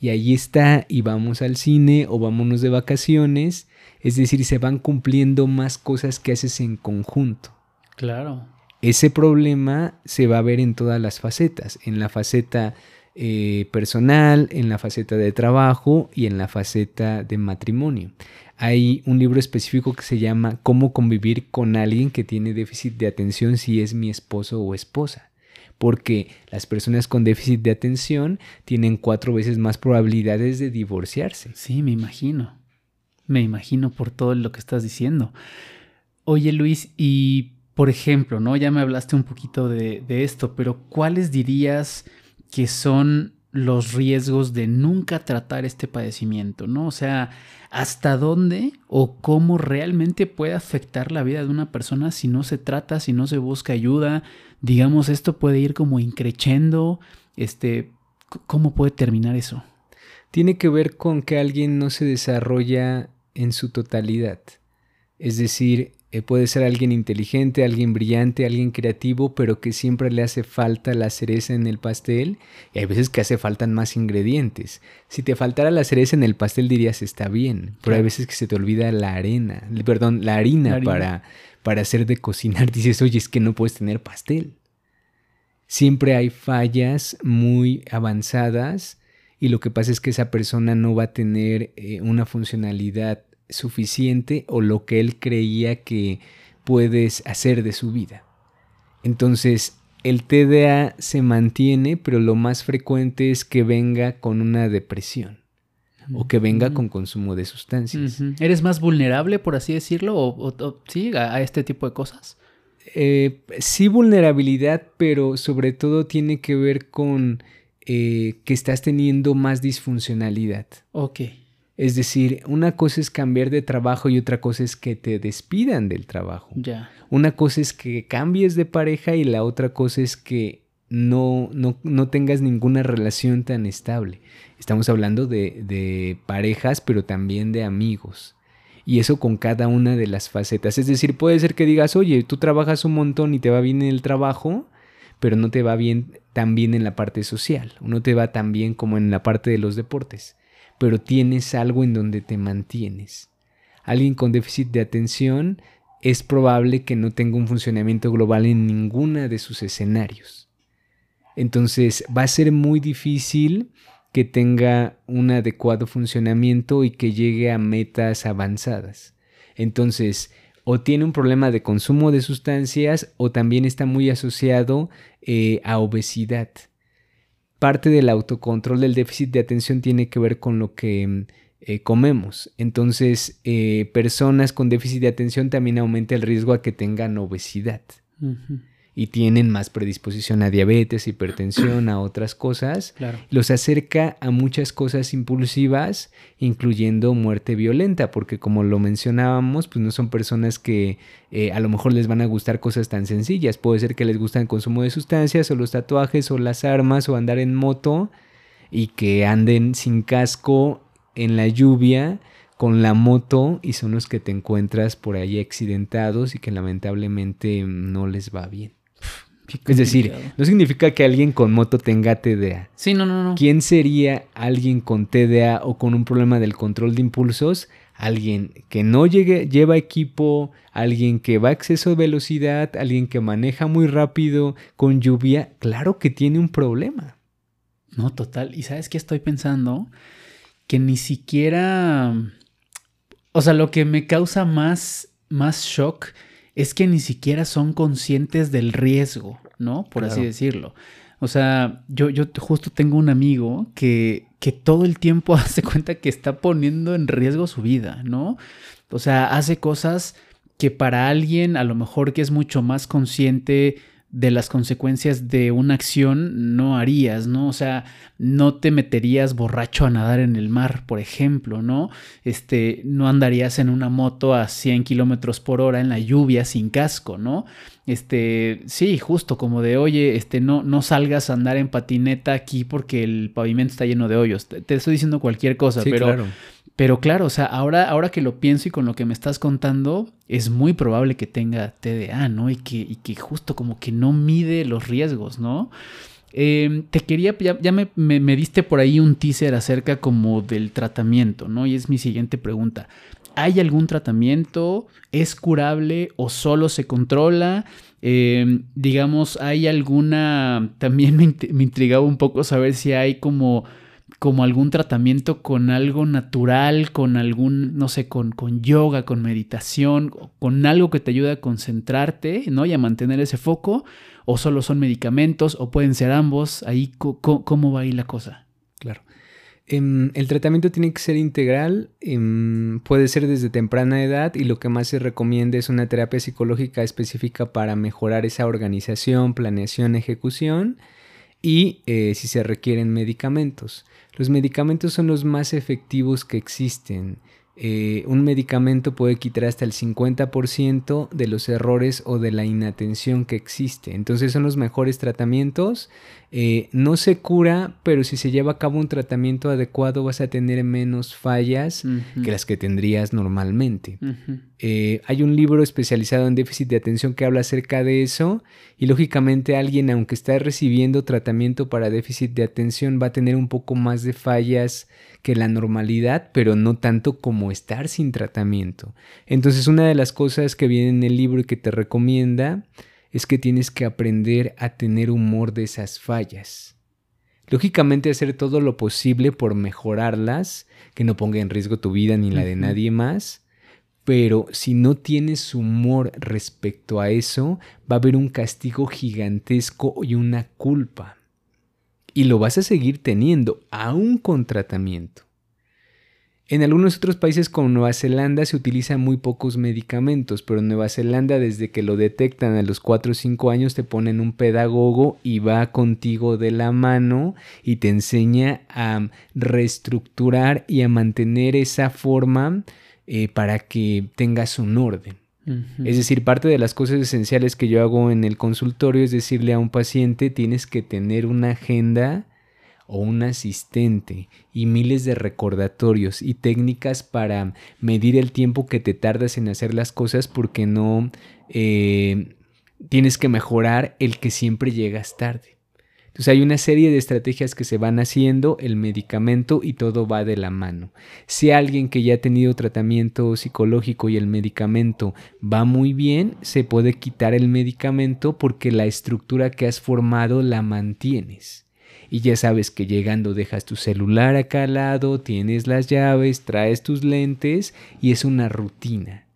Y ahí está, y vamos al cine o vámonos de vacaciones. Es decir, se van cumpliendo más cosas que haces en conjunto. Claro. Ese problema se va a ver en todas las facetas, en la faceta eh, personal, en la faceta de trabajo y en la faceta de matrimonio. Hay un libro específico que se llama Cómo convivir con alguien que tiene déficit de atención si es mi esposo o esposa. Porque las personas con déficit de atención tienen cuatro veces más probabilidades de divorciarse. Sí, me imagino. Me imagino por todo lo que estás diciendo. Oye Luis, y por ejemplo, ¿no? Ya me hablaste un poquito de, de esto, pero ¿cuáles dirías que son los riesgos de nunca tratar este padecimiento, ¿no? O sea, hasta dónde o cómo realmente puede afectar la vida de una persona si no se trata, si no se busca ayuda. Digamos, esto puede ir como increchendo, este, ¿cómo puede terminar eso? Tiene que ver con que alguien no se desarrolla en su totalidad. Es decir, eh, puede ser alguien inteligente, alguien brillante, alguien creativo, pero que siempre le hace falta la cereza en el pastel y hay veces que hace faltan más ingredientes. Si te faltara la cereza en el pastel dirías está bien, pero hay veces que se te olvida la arena, perdón, la harina, Para, para hacer de cocinar. Dices, oye, es que no puedes tener pastel. Siempre hay fallas muy avanzadas y lo que pasa es que esa persona no va a tener eh, una funcionalidad suficiente o lo que él creía que puedes hacer de su vida. Entonces, el TDA se mantiene, pero lo más frecuente es que venga con una depresión o que venga con consumo de sustancias. ¿Eres más vulnerable, por así decirlo, o, sí, a, este tipo de cosas? Eh, sí, vulnerabilidad, pero sobre todo tiene que ver con eh, que estás teniendo más disfuncionalidad. Ok. Es decir, una cosa es cambiar de trabajo y otra cosa es que te despidan del trabajo. Ya. Una cosa es que cambies de pareja y la otra cosa es que no, no, tengas ninguna relación tan estable. Estamos hablando de, de parejas, pero también de amigos. Y eso con cada una de las facetas. Es decir, puede ser que digas, oye, tú trabajas un montón y te va bien en el trabajo, pero no te va bien tan bien en la parte social, no te va tan bien como en la parte de los deportes pero tienes algo en donde te mantienes. Alguien con déficit de atención es probable que no tenga un funcionamiento global en ninguna de sus escenarios. Entonces va a ser muy difícil que tenga un adecuado funcionamiento y que llegue a metas avanzadas. Entonces, o tiene un problema de consumo de sustancias o también está muy asociado eh, a obesidad parte del autocontrol del déficit de atención tiene que ver con lo que eh, comemos. Entonces, eh, personas con déficit de atención también aumenta el riesgo a que tengan obesidad y tienen más predisposición a diabetes, hipertensión, a otras cosas, los acerca a muchas cosas impulsivas, incluyendo muerte violenta, porque como lo mencionábamos, pues no son personas que eh, a lo mejor les van a gustar cosas tan sencillas. Puede ser que les guste el consumo de sustancias o los tatuajes o las armas o andar en moto y que anden sin casco en la lluvia con la moto y son los que te encuentras por ahí accidentados y que lamentablemente no les va bien Es decir, no significa que alguien con moto tenga TDA. Sí, no, no, no. ¿Quién sería alguien con TDA o con un problema del control de impulsos? Alguien que no llegue, lleva equipo, alguien que va a exceso de velocidad, alguien que maneja muy rápido con lluvia. Claro que tiene un problema. No, total. ¿Y sabes qué estoy pensando? Que ni siquiera... O sea, lo que me causa más, más shock es que ni siquiera son conscientes del riesgo, ¿no? Por así decirlo. O sea, yo, yo justo tengo un amigo que, que todo el tiempo hace cuenta que está poniendo en riesgo su vida, ¿no? O sea, hace cosas que para alguien a lo mejor que es mucho más consciente de las consecuencias de una acción no harías, ¿no? O sea, no te meterías borracho a nadar en el mar, por ejemplo, ¿no? Este, no andarías en una moto a 100 kilómetros por hora en la lluvia sin casco, ¿no? Este, sí, justo como de, oye, este, no, no salgas a andar en patineta aquí porque el pavimento está lleno de hoyos. Te, estoy diciendo cualquier cosa, pero... Claro pero claro, o sea, ahora, ahora que lo pienso y con lo que me estás contando, es muy probable que tenga TDA, ¿no? Y que, que justo como que no mide los riesgos, ¿no? Em, te quería, ya, me, me, diste por ahí un teaser acerca como del tratamiento, ¿no? Y es mi siguiente pregunta. ¿Hay algún tratamiento? ¿Es curable o solo se controla? Em, digamos, ¿hay alguna... También me, me intrigaba un poco saber si hay como como algún tratamiento con algo natural, con algún, no sé, con, con yoga, con meditación, con algo que te ayude a concentrarte, ¿no? Y a mantener ese foco, o solo son medicamentos, o pueden ser ambos, ahí cómo va ahí la cosa. Claro. Em, el tratamiento tiene que ser integral, em, puede ser desde temprana edad y lo que más se recomienda es una terapia psicológica específica para mejorar esa organización, planeación, ejecución y eh, si se requieren medicamentos. Los medicamentos son los más efectivos que existen. Eh, un medicamento puede quitar hasta el 50% de los errores o de la inatención que existe. Entonces son los mejores tratamientos. Eh, no se cura, pero si se lleva a cabo un tratamiento adecuado vas a tener menos fallas que las que tendrías normalmente. Eh, hay un libro especializado en déficit de atención que habla acerca de eso y lógicamente alguien, aunque está recibiendo tratamiento para déficit de atención, va a tener un poco más de fallas que la normalidad, pero no tanto como estar sin tratamiento. Entonces una de las cosas que viene en el libro y que te recomienda es que tienes que aprender a tener humor de esas fallas. Lógicamente hacer todo lo posible por mejorarlas, que no ponga en riesgo tu vida ni la de nadie más, pero si no tienes humor respecto a eso, va a haber un castigo gigantesco y una culpa y lo vas a seguir teniendo, aún con tratamiento. En algunos otros países como Nueva Zelanda se utilizan muy pocos medicamentos, pero en Nueva Zelanda desde que lo detectan a los 4 o 5 años te ponen un pedagogo y va contigo de la mano y te enseña a reestructurar y a mantener esa forma eh, para que tengas un orden. Es decir, parte de las cosas esenciales que yo hago en el consultorio es decirle a un paciente tienes que tener una agenda o un asistente y miles de recordatorios y técnicas para medir el tiempo que te tardas en hacer las cosas porque no eh, tienes que mejorar el que siempre llegas tarde. Entonces hay una serie de estrategias que se van haciendo, el medicamento y todo va de la mano. Si alguien que ya ha tenido tratamiento psicológico y el medicamento va muy bien, se puede quitar el medicamento porque la estructura que has formado la mantienes. Y ya sabes que llegando dejas tu celular acá al lado, tienes las llaves, traes tus lentes y es una rutina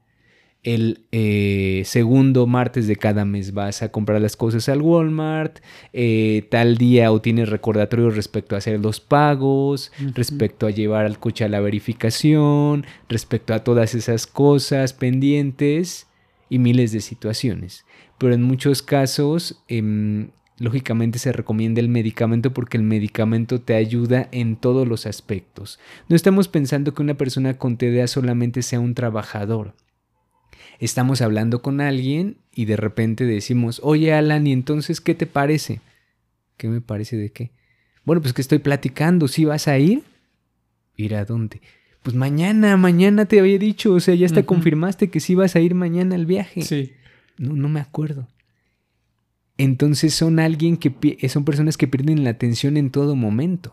el eh, segundo martes de cada mes vas a comprar las cosas al Walmart, eh, tal día o tienes recordatorios respecto a hacer los pagos, respecto a llevar al coche a la verificación, respecto a todas esas cosas pendientes y miles de situaciones. Pero en muchos casos, em, lógicamente se recomienda el medicamento porque el medicamento te ayuda en todos los aspectos. No estamos pensando que una persona con TDA solamente sea un trabajador estamos hablando con alguien y de repente decimos, oye Alan, ¿y entonces qué te parece? ¿Qué me parece de qué? Bueno, pues que estoy platicando, ¿sí vas a ir? ¿Ir a dónde? Pues mañana, mañana te había dicho, o sea, ya hasta confirmaste que sí vas a ir mañana al viaje. Sí. No, no me acuerdo. entonces son alguien que son personas que pierden la atención en todo momento.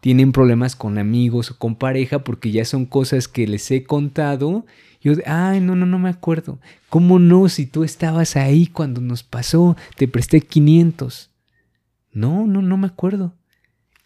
Tienen problemas con amigos o con pareja porque ya son cosas que les he contado. Yo, ay, no, no, no me acuerdo. ¿Cómo no? Si tú estabas ahí cuando nos pasó, te presté 500. No, no, no me acuerdo.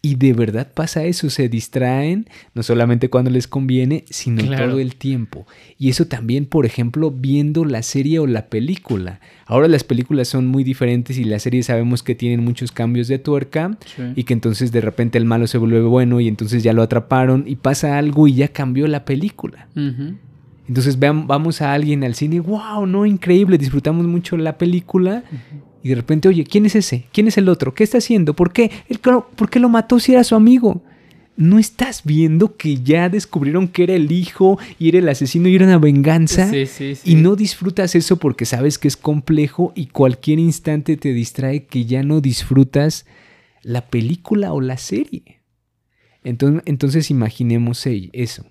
Y de verdad pasa eso, se distraen, no solamente cuando les conviene, sino todo el tiempo. Y eso también, por ejemplo, viendo la serie o la película. Ahora las películas son muy diferentes y las series sabemos que tienen muchos cambios de tuerca y que entonces de repente el malo se vuelve bueno y entonces ya lo atraparon y pasa algo y ya cambió la película. Entonces vamos a alguien al cine, wow, no, increíble, disfrutamos mucho la película y de repente, oye, ¿quién es ese? ¿Quién es el otro? ¿Qué está haciendo? ¿Por qué? ¿Por qué lo mató si era su amigo? ¿No estás viendo que ya descubrieron que era el hijo y era el asesino y era una venganza? Sí, sí, sí. Y no disfrutas eso porque sabes que es complejo y cualquier instante te distrae que ya no disfrutas la película o la serie. Entonces, entonces imaginemos eso.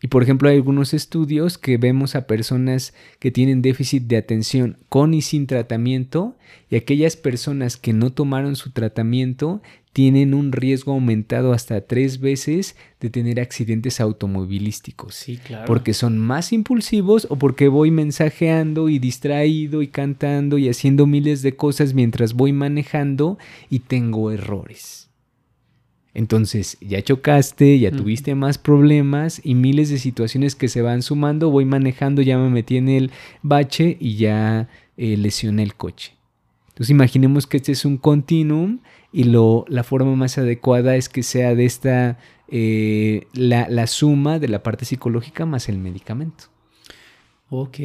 Y por ejemplo, hay algunos estudios que vemos a personas que tienen déficit de atención con y sin tratamiento y aquellas personas que no tomaron su tratamiento tienen un riesgo aumentado hasta tres veces de tener accidentes automovilísticos. Sí, claro. Porque son más impulsivos o porque voy mensajeando y distraído y cantando y haciendo miles de cosas mientras voy manejando y tengo errores. Entonces, ya chocaste, ya tuviste más problemas y miles de situaciones que se van sumando. Voy manejando, ya me metí en el bache y ya eh, lesioné el coche. Entonces, imaginemos que este es un continuum y lo, la forma más adecuada es que sea de esta, eh, la, suma de la parte psicológica más el medicamento. Ok.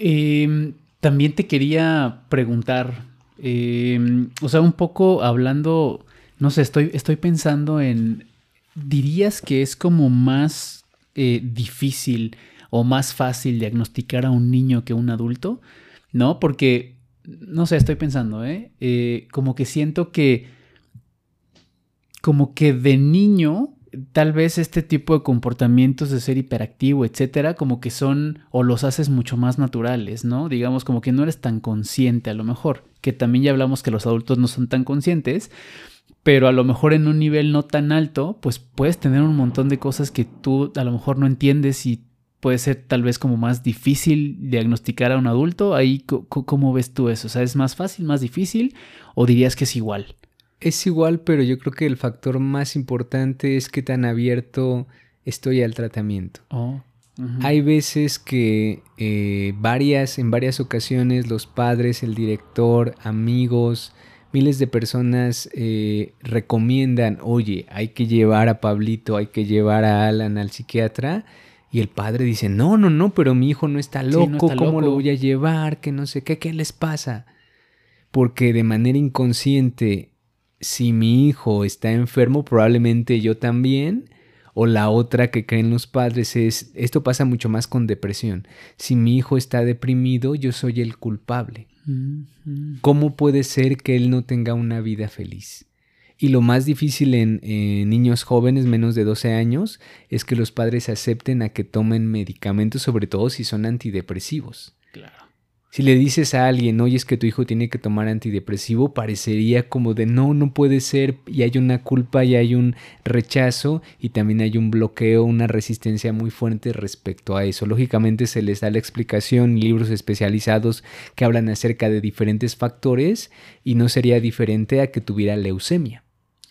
Em, también te quería preguntar, em, o sea, un poco hablando no sé, estoy, estoy pensando en, ¿dirías que es como más eh, difícil o más fácil diagnosticar a un niño que a un adulto? ¿No? Porque, no sé, estoy pensando, ¿eh? ¿eh? Como que siento que, como que de niño, tal vez este tipo de comportamientos de ser hiperactivo, etcétera, como que son o los haces mucho más naturales, ¿no? Digamos, como que no eres tan consciente a lo mejor, que también ya hablamos que los adultos no son tan conscientes, pero a lo mejor en un nivel no tan alto, pues puedes tener un montón de cosas que tú a lo mejor no entiendes y puede ser tal vez como más difícil diagnosticar a un adulto. Ahí, ¿cómo ves tú eso? O sea, ¿es más fácil, más difícil o dirías que es igual? Es igual, pero yo creo que el factor más importante es que tan abierto estoy al tratamiento. Oh, Hay veces que eh, varias, en varias ocasiones los padres, el director, amigos, miles de personas eh, recomiendan, oye, hay que llevar a Pablito, hay que llevar a Alan al psiquiatra. Y el padre dice, no, no, no, pero mi hijo no está loco, ¿cómo lo voy a llevar? Que no sé qué, ¿qué les pasa? Porque de manera inconsciente, si mi hijo está enfermo, probablemente yo también. O la otra que creen los padres es, esto pasa mucho más con depresión. Si mi hijo está deprimido, yo soy el culpable. ¿Cómo puede ser que él no tenga una vida feliz? Y lo más difícil en, niños jóvenes menos de 12 años es que los padres acepten a que tomen medicamentos, sobre todo si son antidepresivos. Si le dices a alguien, oye, es que tu hijo tiene que tomar antidepresivo, parecería como de no, no puede ser, y hay una culpa y hay un rechazo y también hay un bloqueo, una resistencia muy fuerte respecto a eso. Lógicamente se les da la explicación, libros especializados que hablan acerca de diferentes factores y no sería diferente a que tuviera leucemia.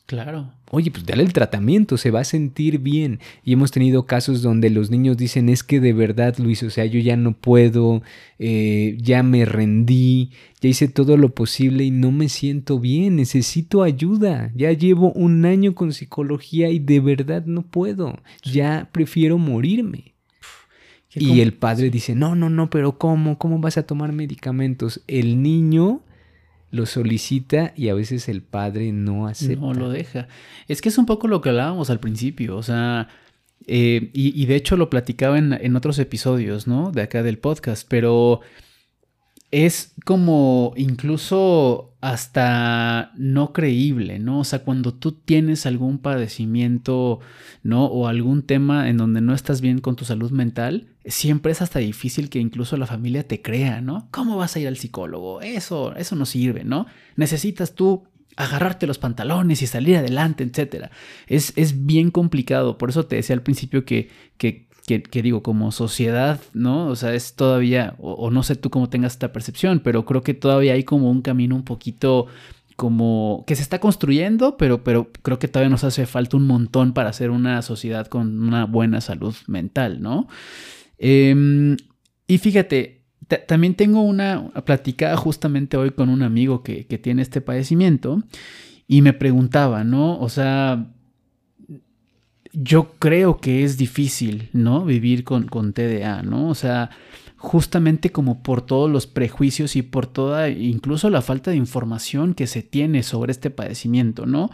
Claro. Oye, pues dale el tratamiento, se va a sentir bien. Y hemos tenido casos donde los niños dicen, es que de verdad, Luis, o sea, yo ya no puedo, eh, ya me rendí, ya hice todo lo posible y no me siento bien, necesito ayuda. Ya llevo un año con psicología y de verdad no puedo, ya prefiero morirme. Y el padre dice, no, no, no, pero ¿cómo? ¿Cómo vas a tomar medicamentos? El niño lo solicita y a veces el padre no acepta. No lo deja. Es que es un poco lo que hablábamos al principio, o sea, eh, y, de hecho lo platicaba en, otros episodios, ¿no? De acá del podcast, pero es como incluso hasta no creíble, ¿no? O sea, cuando tú tienes algún padecimiento, ¿no? O algún tema en donde no estás bien con tu salud mental, siempre es hasta difícil que incluso la familia te crea, ¿no? ¿Cómo vas a ir al psicólogo? Eso, eso no sirve, ¿no? Necesitas tú agarrarte los pantalones y salir adelante, etc. Es, es bien complicado, por eso te decía al principio que, que, que, digo, como sociedad, ¿no? O sea, es todavía, o, no sé tú cómo tengas esta percepción, pero creo que todavía hay como un camino un poquito como que se está construyendo, pero, pero creo que todavía nos hace falta un montón para hacer una sociedad con una buena salud mental, ¿no? Em, y fíjate, también tengo una platicada justamente hoy con un amigo que, que tiene este padecimiento y me preguntaba, ¿no? O sea, yo creo que es difícil, ¿no? Vivir con, con TDA, ¿no? O sea, justamente como por todos los prejuicios y por toda, incluso la falta de información que se tiene sobre este padecimiento, ¿no?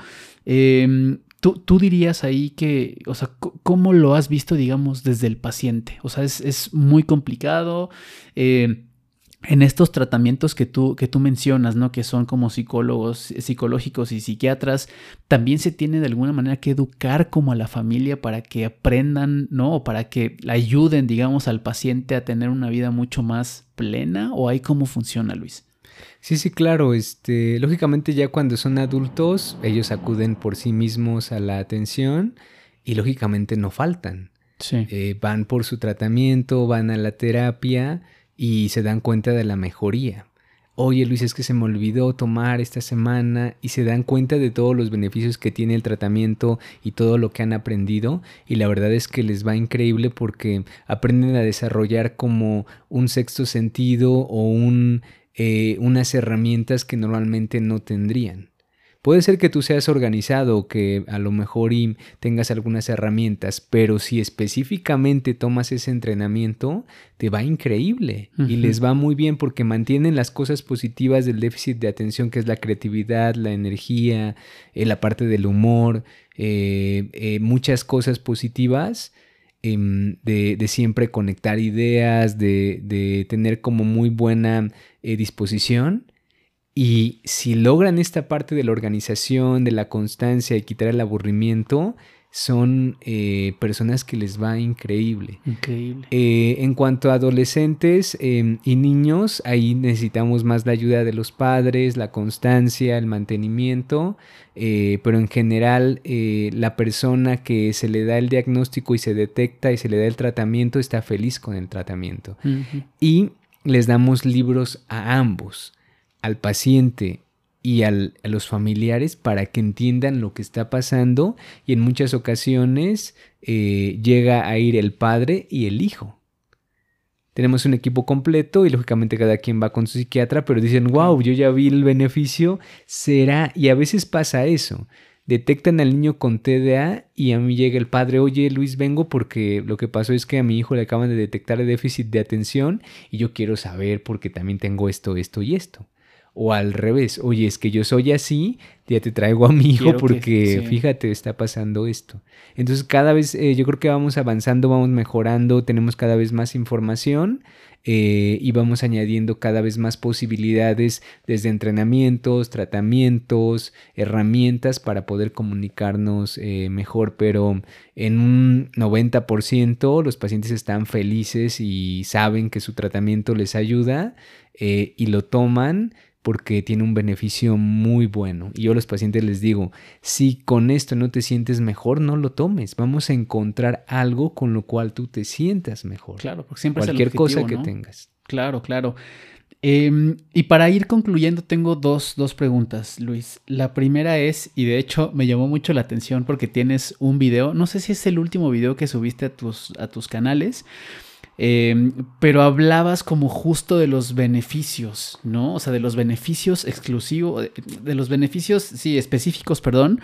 Em, ¿tú, dirías ahí que, o sea, ¿cómo lo has visto, digamos, desde el paciente? O sea, es, es muy complicado. Eh, en estos tratamientos que tú, que tú mencionas, ¿no? Que son como psicólogos, psicológicos y psiquiatras, también se tiene de alguna manera que educar como a la familia para que aprendan, ¿no? O para que ayuden, digamos, al paciente a tener una vida mucho más plena, o ahí cómo funciona, Luis. Sí, sí, claro. Este, lógicamente ya cuando son adultos, ellos acuden por sí mismos a la atención y lógicamente no faltan. Sí. Eh, van por su tratamiento, van a la terapia y se dan cuenta de la mejoría. Oye Luis, es que se me olvidó tomar esta semana y se dan cuenta de todos los beneficios que tiene el tratamiento y todo lo que han aprendido y la verdad es que les va increíble porque aprenden a desarrollar como un sexto sentido o un, eh, unas herramientas que normalmente no tendrían. Puede ser que tú seas organizado, que a lo mejor y tengas algunas herramientas, pero si específicamente tomas ese entrenamiento, te va increíble y les va muy bien porque mantienen las cosas positivas del déficit de atención, que es la creatividad, la energía, eh, la parte del humor, eh, eh, muchas cosas positivas. Em, de, siempre conectar ideas, de, de tener como muy buena disposición y si logran esta parte de la organización, de la constancia y quitar el aburrimiento, son eh, personas que les va increíble. Increíble. Eh, en cuanto a adolescentes em, y niños, ahí necesitamos más la ayuda de los padres, la constancia, el mantenimiento, eh, pero en general la persona que se le da el diagnóstico y se detecta y se le da el tratamiento está feliz con el tratamiento. Y les damos libros a ambos al paciente y a los familiares para que entiendan lo que está pasando y en muchas ocasiones eh, llega a ir el padre y el hijo. Tenemos un equipo completo y lógicamente cada quien va con su psiquiatra, pero dicen, wow, yo ya vi el beneficio, será, y a veces pasa eso. Detectan al niño con TDA y a mí llega el padre, oye Luis, vengo porque lo que pasó es que a mi hijo le acaban de detectar el déficit de atención y yo quiero saber porque también tengo esto, esto y esto. O al revés, oye, es que yo soy así, ya te traigo a mi hijo porque fíjate, está pasando esto. Entonces cada vez eh, yo creo que vamos avanzando, vamos mejorando, tenemos cada vez más información eh, y vamos añadiendo cada vez más posibilidades desde entrenamientos, tratamientos, herramientas para poder comunicarnos eh, mejor, pero en un 90% los pacientes están felices y saben que su tratamiento les ayuda y lo toman porque tiene un beneficio muy bueno. Y yo a los pacientes les digo, si con esto no te sientes mejor, no lo tomes. Vamos a encontrar algo con lo cual tú te sientas mejor. Claro, porque siempre Cualquier es el cosa que tengas. Claro, claro. Em, y para ir concluyendo, tengo dos, dos, preguntas, Luis. La primera es, y de hecho me llamó mucho la atención porque tienes un video, no sé si es el último video que subiste a tus, a tus canales, Em, pero hablabas como justo de los beneficios, ¿no? O sea, de los beneficios exclusivos, de los beneficios, sí, específicos, perdón,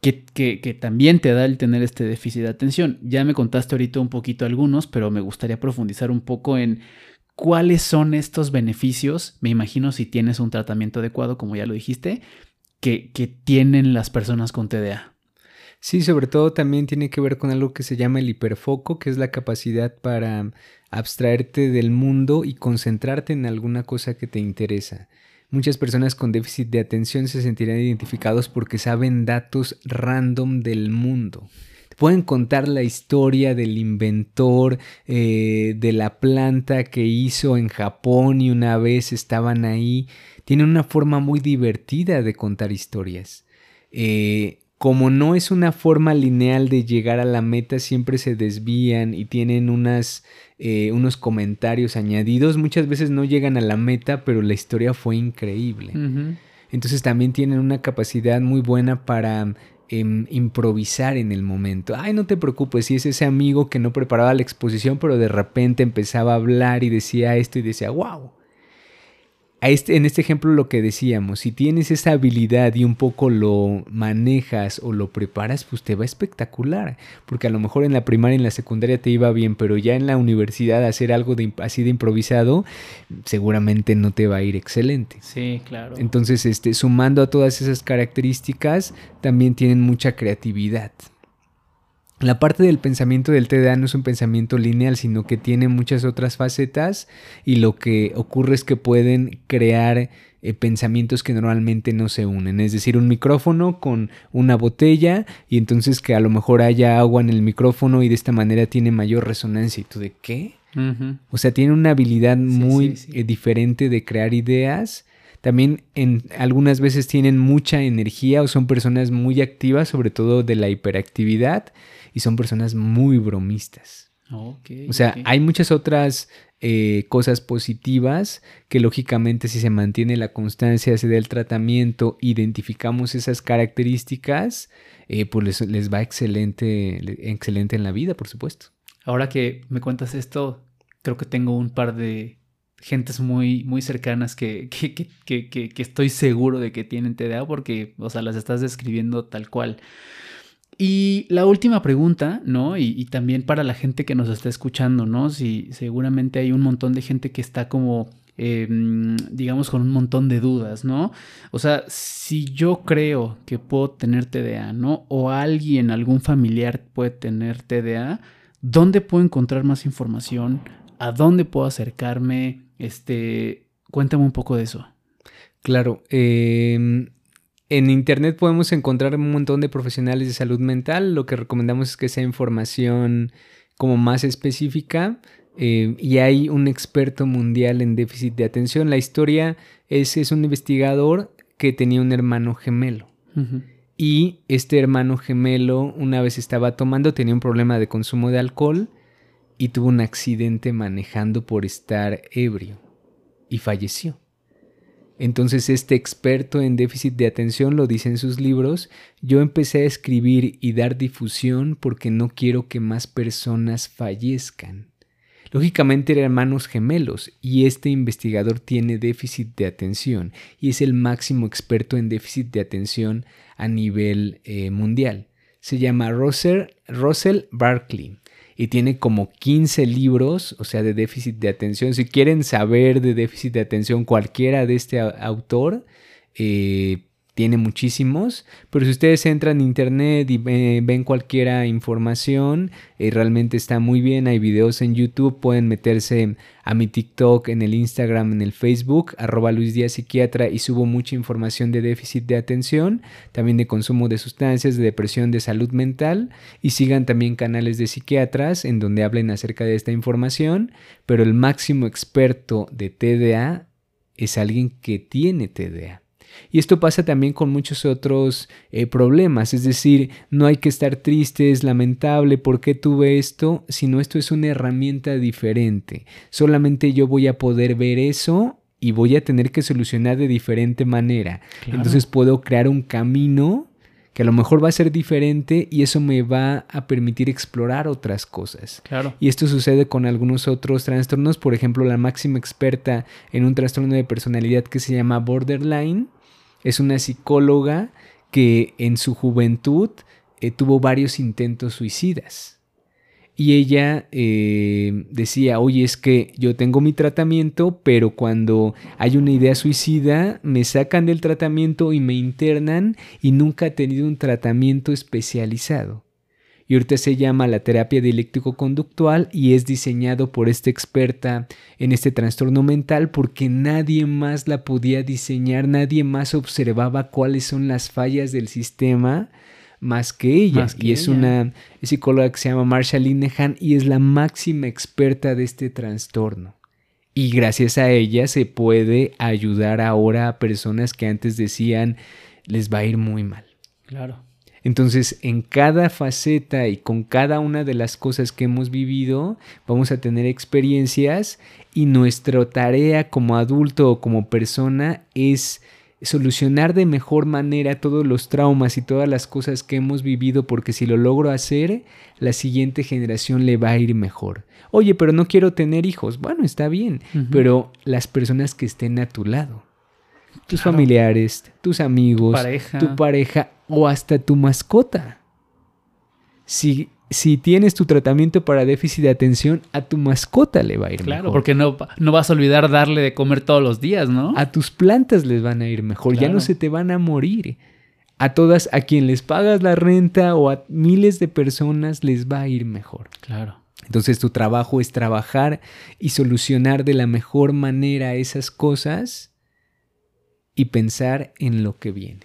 que, que, también te da el tener este déficit de atención. Ya me contaste ahorita un poquito algunos, pero me gustaría profundizar un poco en cuáles son estos beneficios. Me imagino si tienes un tratamiento adecuado, como ya lo dijiste, que, que tienen las personas con TDA. Sí, sobre todo también tiene que ver con algo que se llama el hiperfoco, que es la capacidad para abstraerte del mundo y concentrarte en alguna cosa que te interesa. Muchas personas con déficit de atención se sentirán identificados porque saben datos random del mundo. Pueden contar la historia del inventor eh, de la planta que hizo en Japón y una vez estaban ahí. Tienen una forma muy divertida de contar historias. Eh, como no es una forma lineal de llegar a la meta, siempre se desvían y tienen unas, eh, unos comentarios añadidos. Muchas veces no llegan a la meta, pero la historia fue increíble. Entonces también tienen una capacidad muy buena para em, improvisar en el momento. Ay, no te preocupes, si es ese amigo que no preparaba la exposición, pero de repente empezaba a hablar y decía esto y decía, wow este, en este ejemplo lo que decíamos, si tienes esa habilidad y un poco lo manejas o lo preparas, pues te va espectacular. Porque a lo mejor en la primaria y en la secundaria te iba bien, pero ya en la universidad hacer algo de, así de improvisado, seguramente no te va a ir excelente. Sí, claro. Entonces, este, sumando a todas esas características, también tienen mucha creatividad. La parte del pensamiento del TDA no es un pensamiento lineal, sino que tiene muchas otras facetas y lo que ocurre es que pueden crear eh, pensamientos que normalmente no se unen. Es decir, un micrófono con una botella y entonces que a lo mejor haya agua en el micrófono y de esta manera tiene mayor resonancia. ¿Y tú de qué? O sea, tiene una habilidad muy eh, diferente de crear ideas. También en algunas veces tienen mucha energía o son personas muy activas, sobre todo de la hiperactividad y son personas muy bromistas. o sea, hay muchas otras eh, cosas positivas que lógicamente si se mantiene la constancia, se da el tratamiento, identificamos esas características, eh, pues les, va excelente, excelente en la vida, por supuesto. Ahora que me cuentas esto, creo que tengo un par de gentes muy, muy cercanas que, que, que, que, estoy seguro de que tienen TDA porque, o sea, las estás describiendo tal cual. Y la última pregunta, ¿no? Y, también para la gente que nos está escuchando, ¿no? Si seguramente hay un montón de gente que está como, em, digamos, con un montón de dudas, ¿no? O sea, si yo creo que puedo tener TDA, ¿no? O alguien, algún familiar puede tener TDA, ¿dónde puedo encontrar más información? ¿A dónde puedo acercarme? Este, cuéntame un poco de eso. Claro, eh, en Internet podemos encontrar un montón de profesionales de salud mental. Lo que recomendamos es que sea información como más específica. Eh, y hay un experto mundial en déficit de atención. La historia es, es un investigador que tenía un hermano gemelo. Y este hermano gemelo una vez estaba tomando, tenía un problema de consumo de alcohol y tuvo un accidente manejando por estar ebrio y falleció. Entonces este experto en déficit de atención lo dice en sus libros, yo empecé a escribir y dar difusión porque no quiero que más personas fallezcan. Lógicamente eran hermanos gemelos y este investigador tiene déficit de atención y es el máximo experto en déficit de atención a nivel eh, mundial. Se llama Russell, Russell Barkley y tiene como 15 libros, o sea, de déficit de atención. Si quieren saber de déficit de atención cualquiera de este autor, eh, tiene muchísimos, pero si ustedes entran en internet y ven cualquier información, eh, realmente está muy bien, hay videos en YouTube, pueden meterse a mi TikTok, en el Instagram, en el Facebook, arroba Luis Psiquiatra y subo mucha información de déficit de atención, también de consumo de sustancias, de depresión, de salud mental y sigan también canales de psiquiatras en donde hablen acerca de esta información, pero el máximo experto de TDA es alguien que tiene TDA. Y esto pasa también con muchos otros eh, problemas, es decir, no hay que estar triste, es lamentable, ¿por qué tuve esto? Sino esto es una herramienta diferente. Solamente yo voy a poder ver eso y voy a tener que solucionar de diferente manera. Entonces puedo crear un camino que a lo mejor va a ser diferente y eso me va a permitir explorar otras cosas. Claro. Y esto sucede con algunos otros trastornos, por ejemplo, la máxima experta en un trastorno de personalidad que se llama borderline es una psicóloga que en su juventud eh, tuvo varios intentos suicidas. Y ella eh, decía, oye, es que yo tengo mi tratamiento, pero cuando hay una idea suicida, me sacan del tratamiento y me internan y nunca he tenido un tratamiento especializado. Y ahorita se llama la terapia dialéctico-conductual y es diseñado por esta experta en este trastorno mental porque nadie más la podía diseñar, nadie más observaba cuáles son las fallas del sistema más que ella. y es una psicóloga que se llama Marsha Linehan y es la máxima experta de este trastorno. Y gracias a ella se puede ayudar ahora a personas que antes decían les va a ir muy mal. Claro. Entonces, en cada faceta y con cada una de las cosas que hemos vivido, vamos a tener experiencias y nuestra tarea como adulto o como persona es solucionar de mejor manera todos los traumas y todas las cosas que hemos vivido porque si lo logro hacer, la siguiente generación le va a ir mejor. Oye, pero no quiero tener hijos. Bueno, está bien, pero las personas que estén a tu lado, tus familiares, tus amigos, tu pareja o hasta tu mascota. Si si tienes tu tratamiento para déficit de atención, a tu mascota le va a ir mejor. Claro, porque no, no vas a olvidar darle de comer todos los días, ¿no? A tus plantas les van a ir mejor, ya no se te van a morir. A todas, a quien les pagas la renta o a miles de personas les va a ir mejor. Claro. Entonces tu trabajo es trabajar y solucionar de la mejor manera esas cosas y pensar en lo que viene.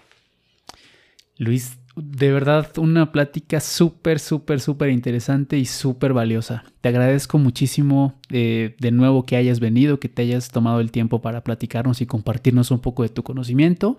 Luis, de verdad una plática súper, súper, súper interesante y súper valiosa. Te agradezco muchísimo eh, de nuevo que hayas venido, que te hayas tomado el tiempo para platicarnos y compartirnos un poco de tu conocimiento.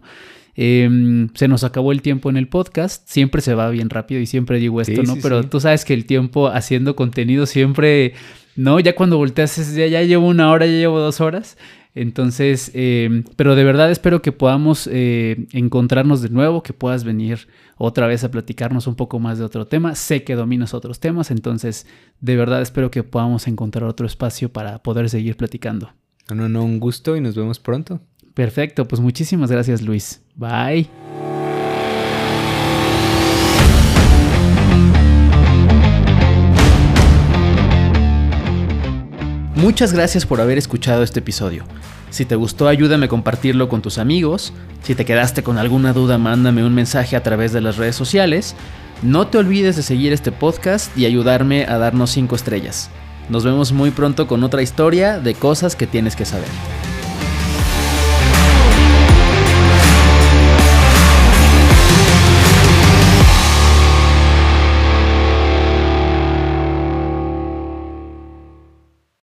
Em, se nos acabó el tiempo en el podcast, siempre se va bien rápido y siempre digo esto, ¿no? Pero tú sabes que el tiempo haciendo contenido siempre, ¿no? Ya cuando volteas, ya, ya llevo una hora, ya llevo dos horas. Entonces, em, pero de verdad espero que podamos eh, encontrarnos de nuevo, que puedas venir otra vez a platicarnos un poco más de otro tema. Sé que dominas otros temas, entonces de verdad espero que podamos encontrar otro espacio para poder seguir platicando. No, no, no, un gusto y nos vemos pronto. Perfecto, pues muchísimas gracias Luis. Bye. Muchas gracias por haber escuchado este episodio. Si te gustó, ayúdame a compartirlo con tus amigos. Si te quedaste con alguna duda, mándame un mensaje a través de las redes sociales. No te olvides de seguir este podcast y ayudarme a darnos 5 estrellas. Nos vemos muy pronto con otra historia de cosas que tienes que saber.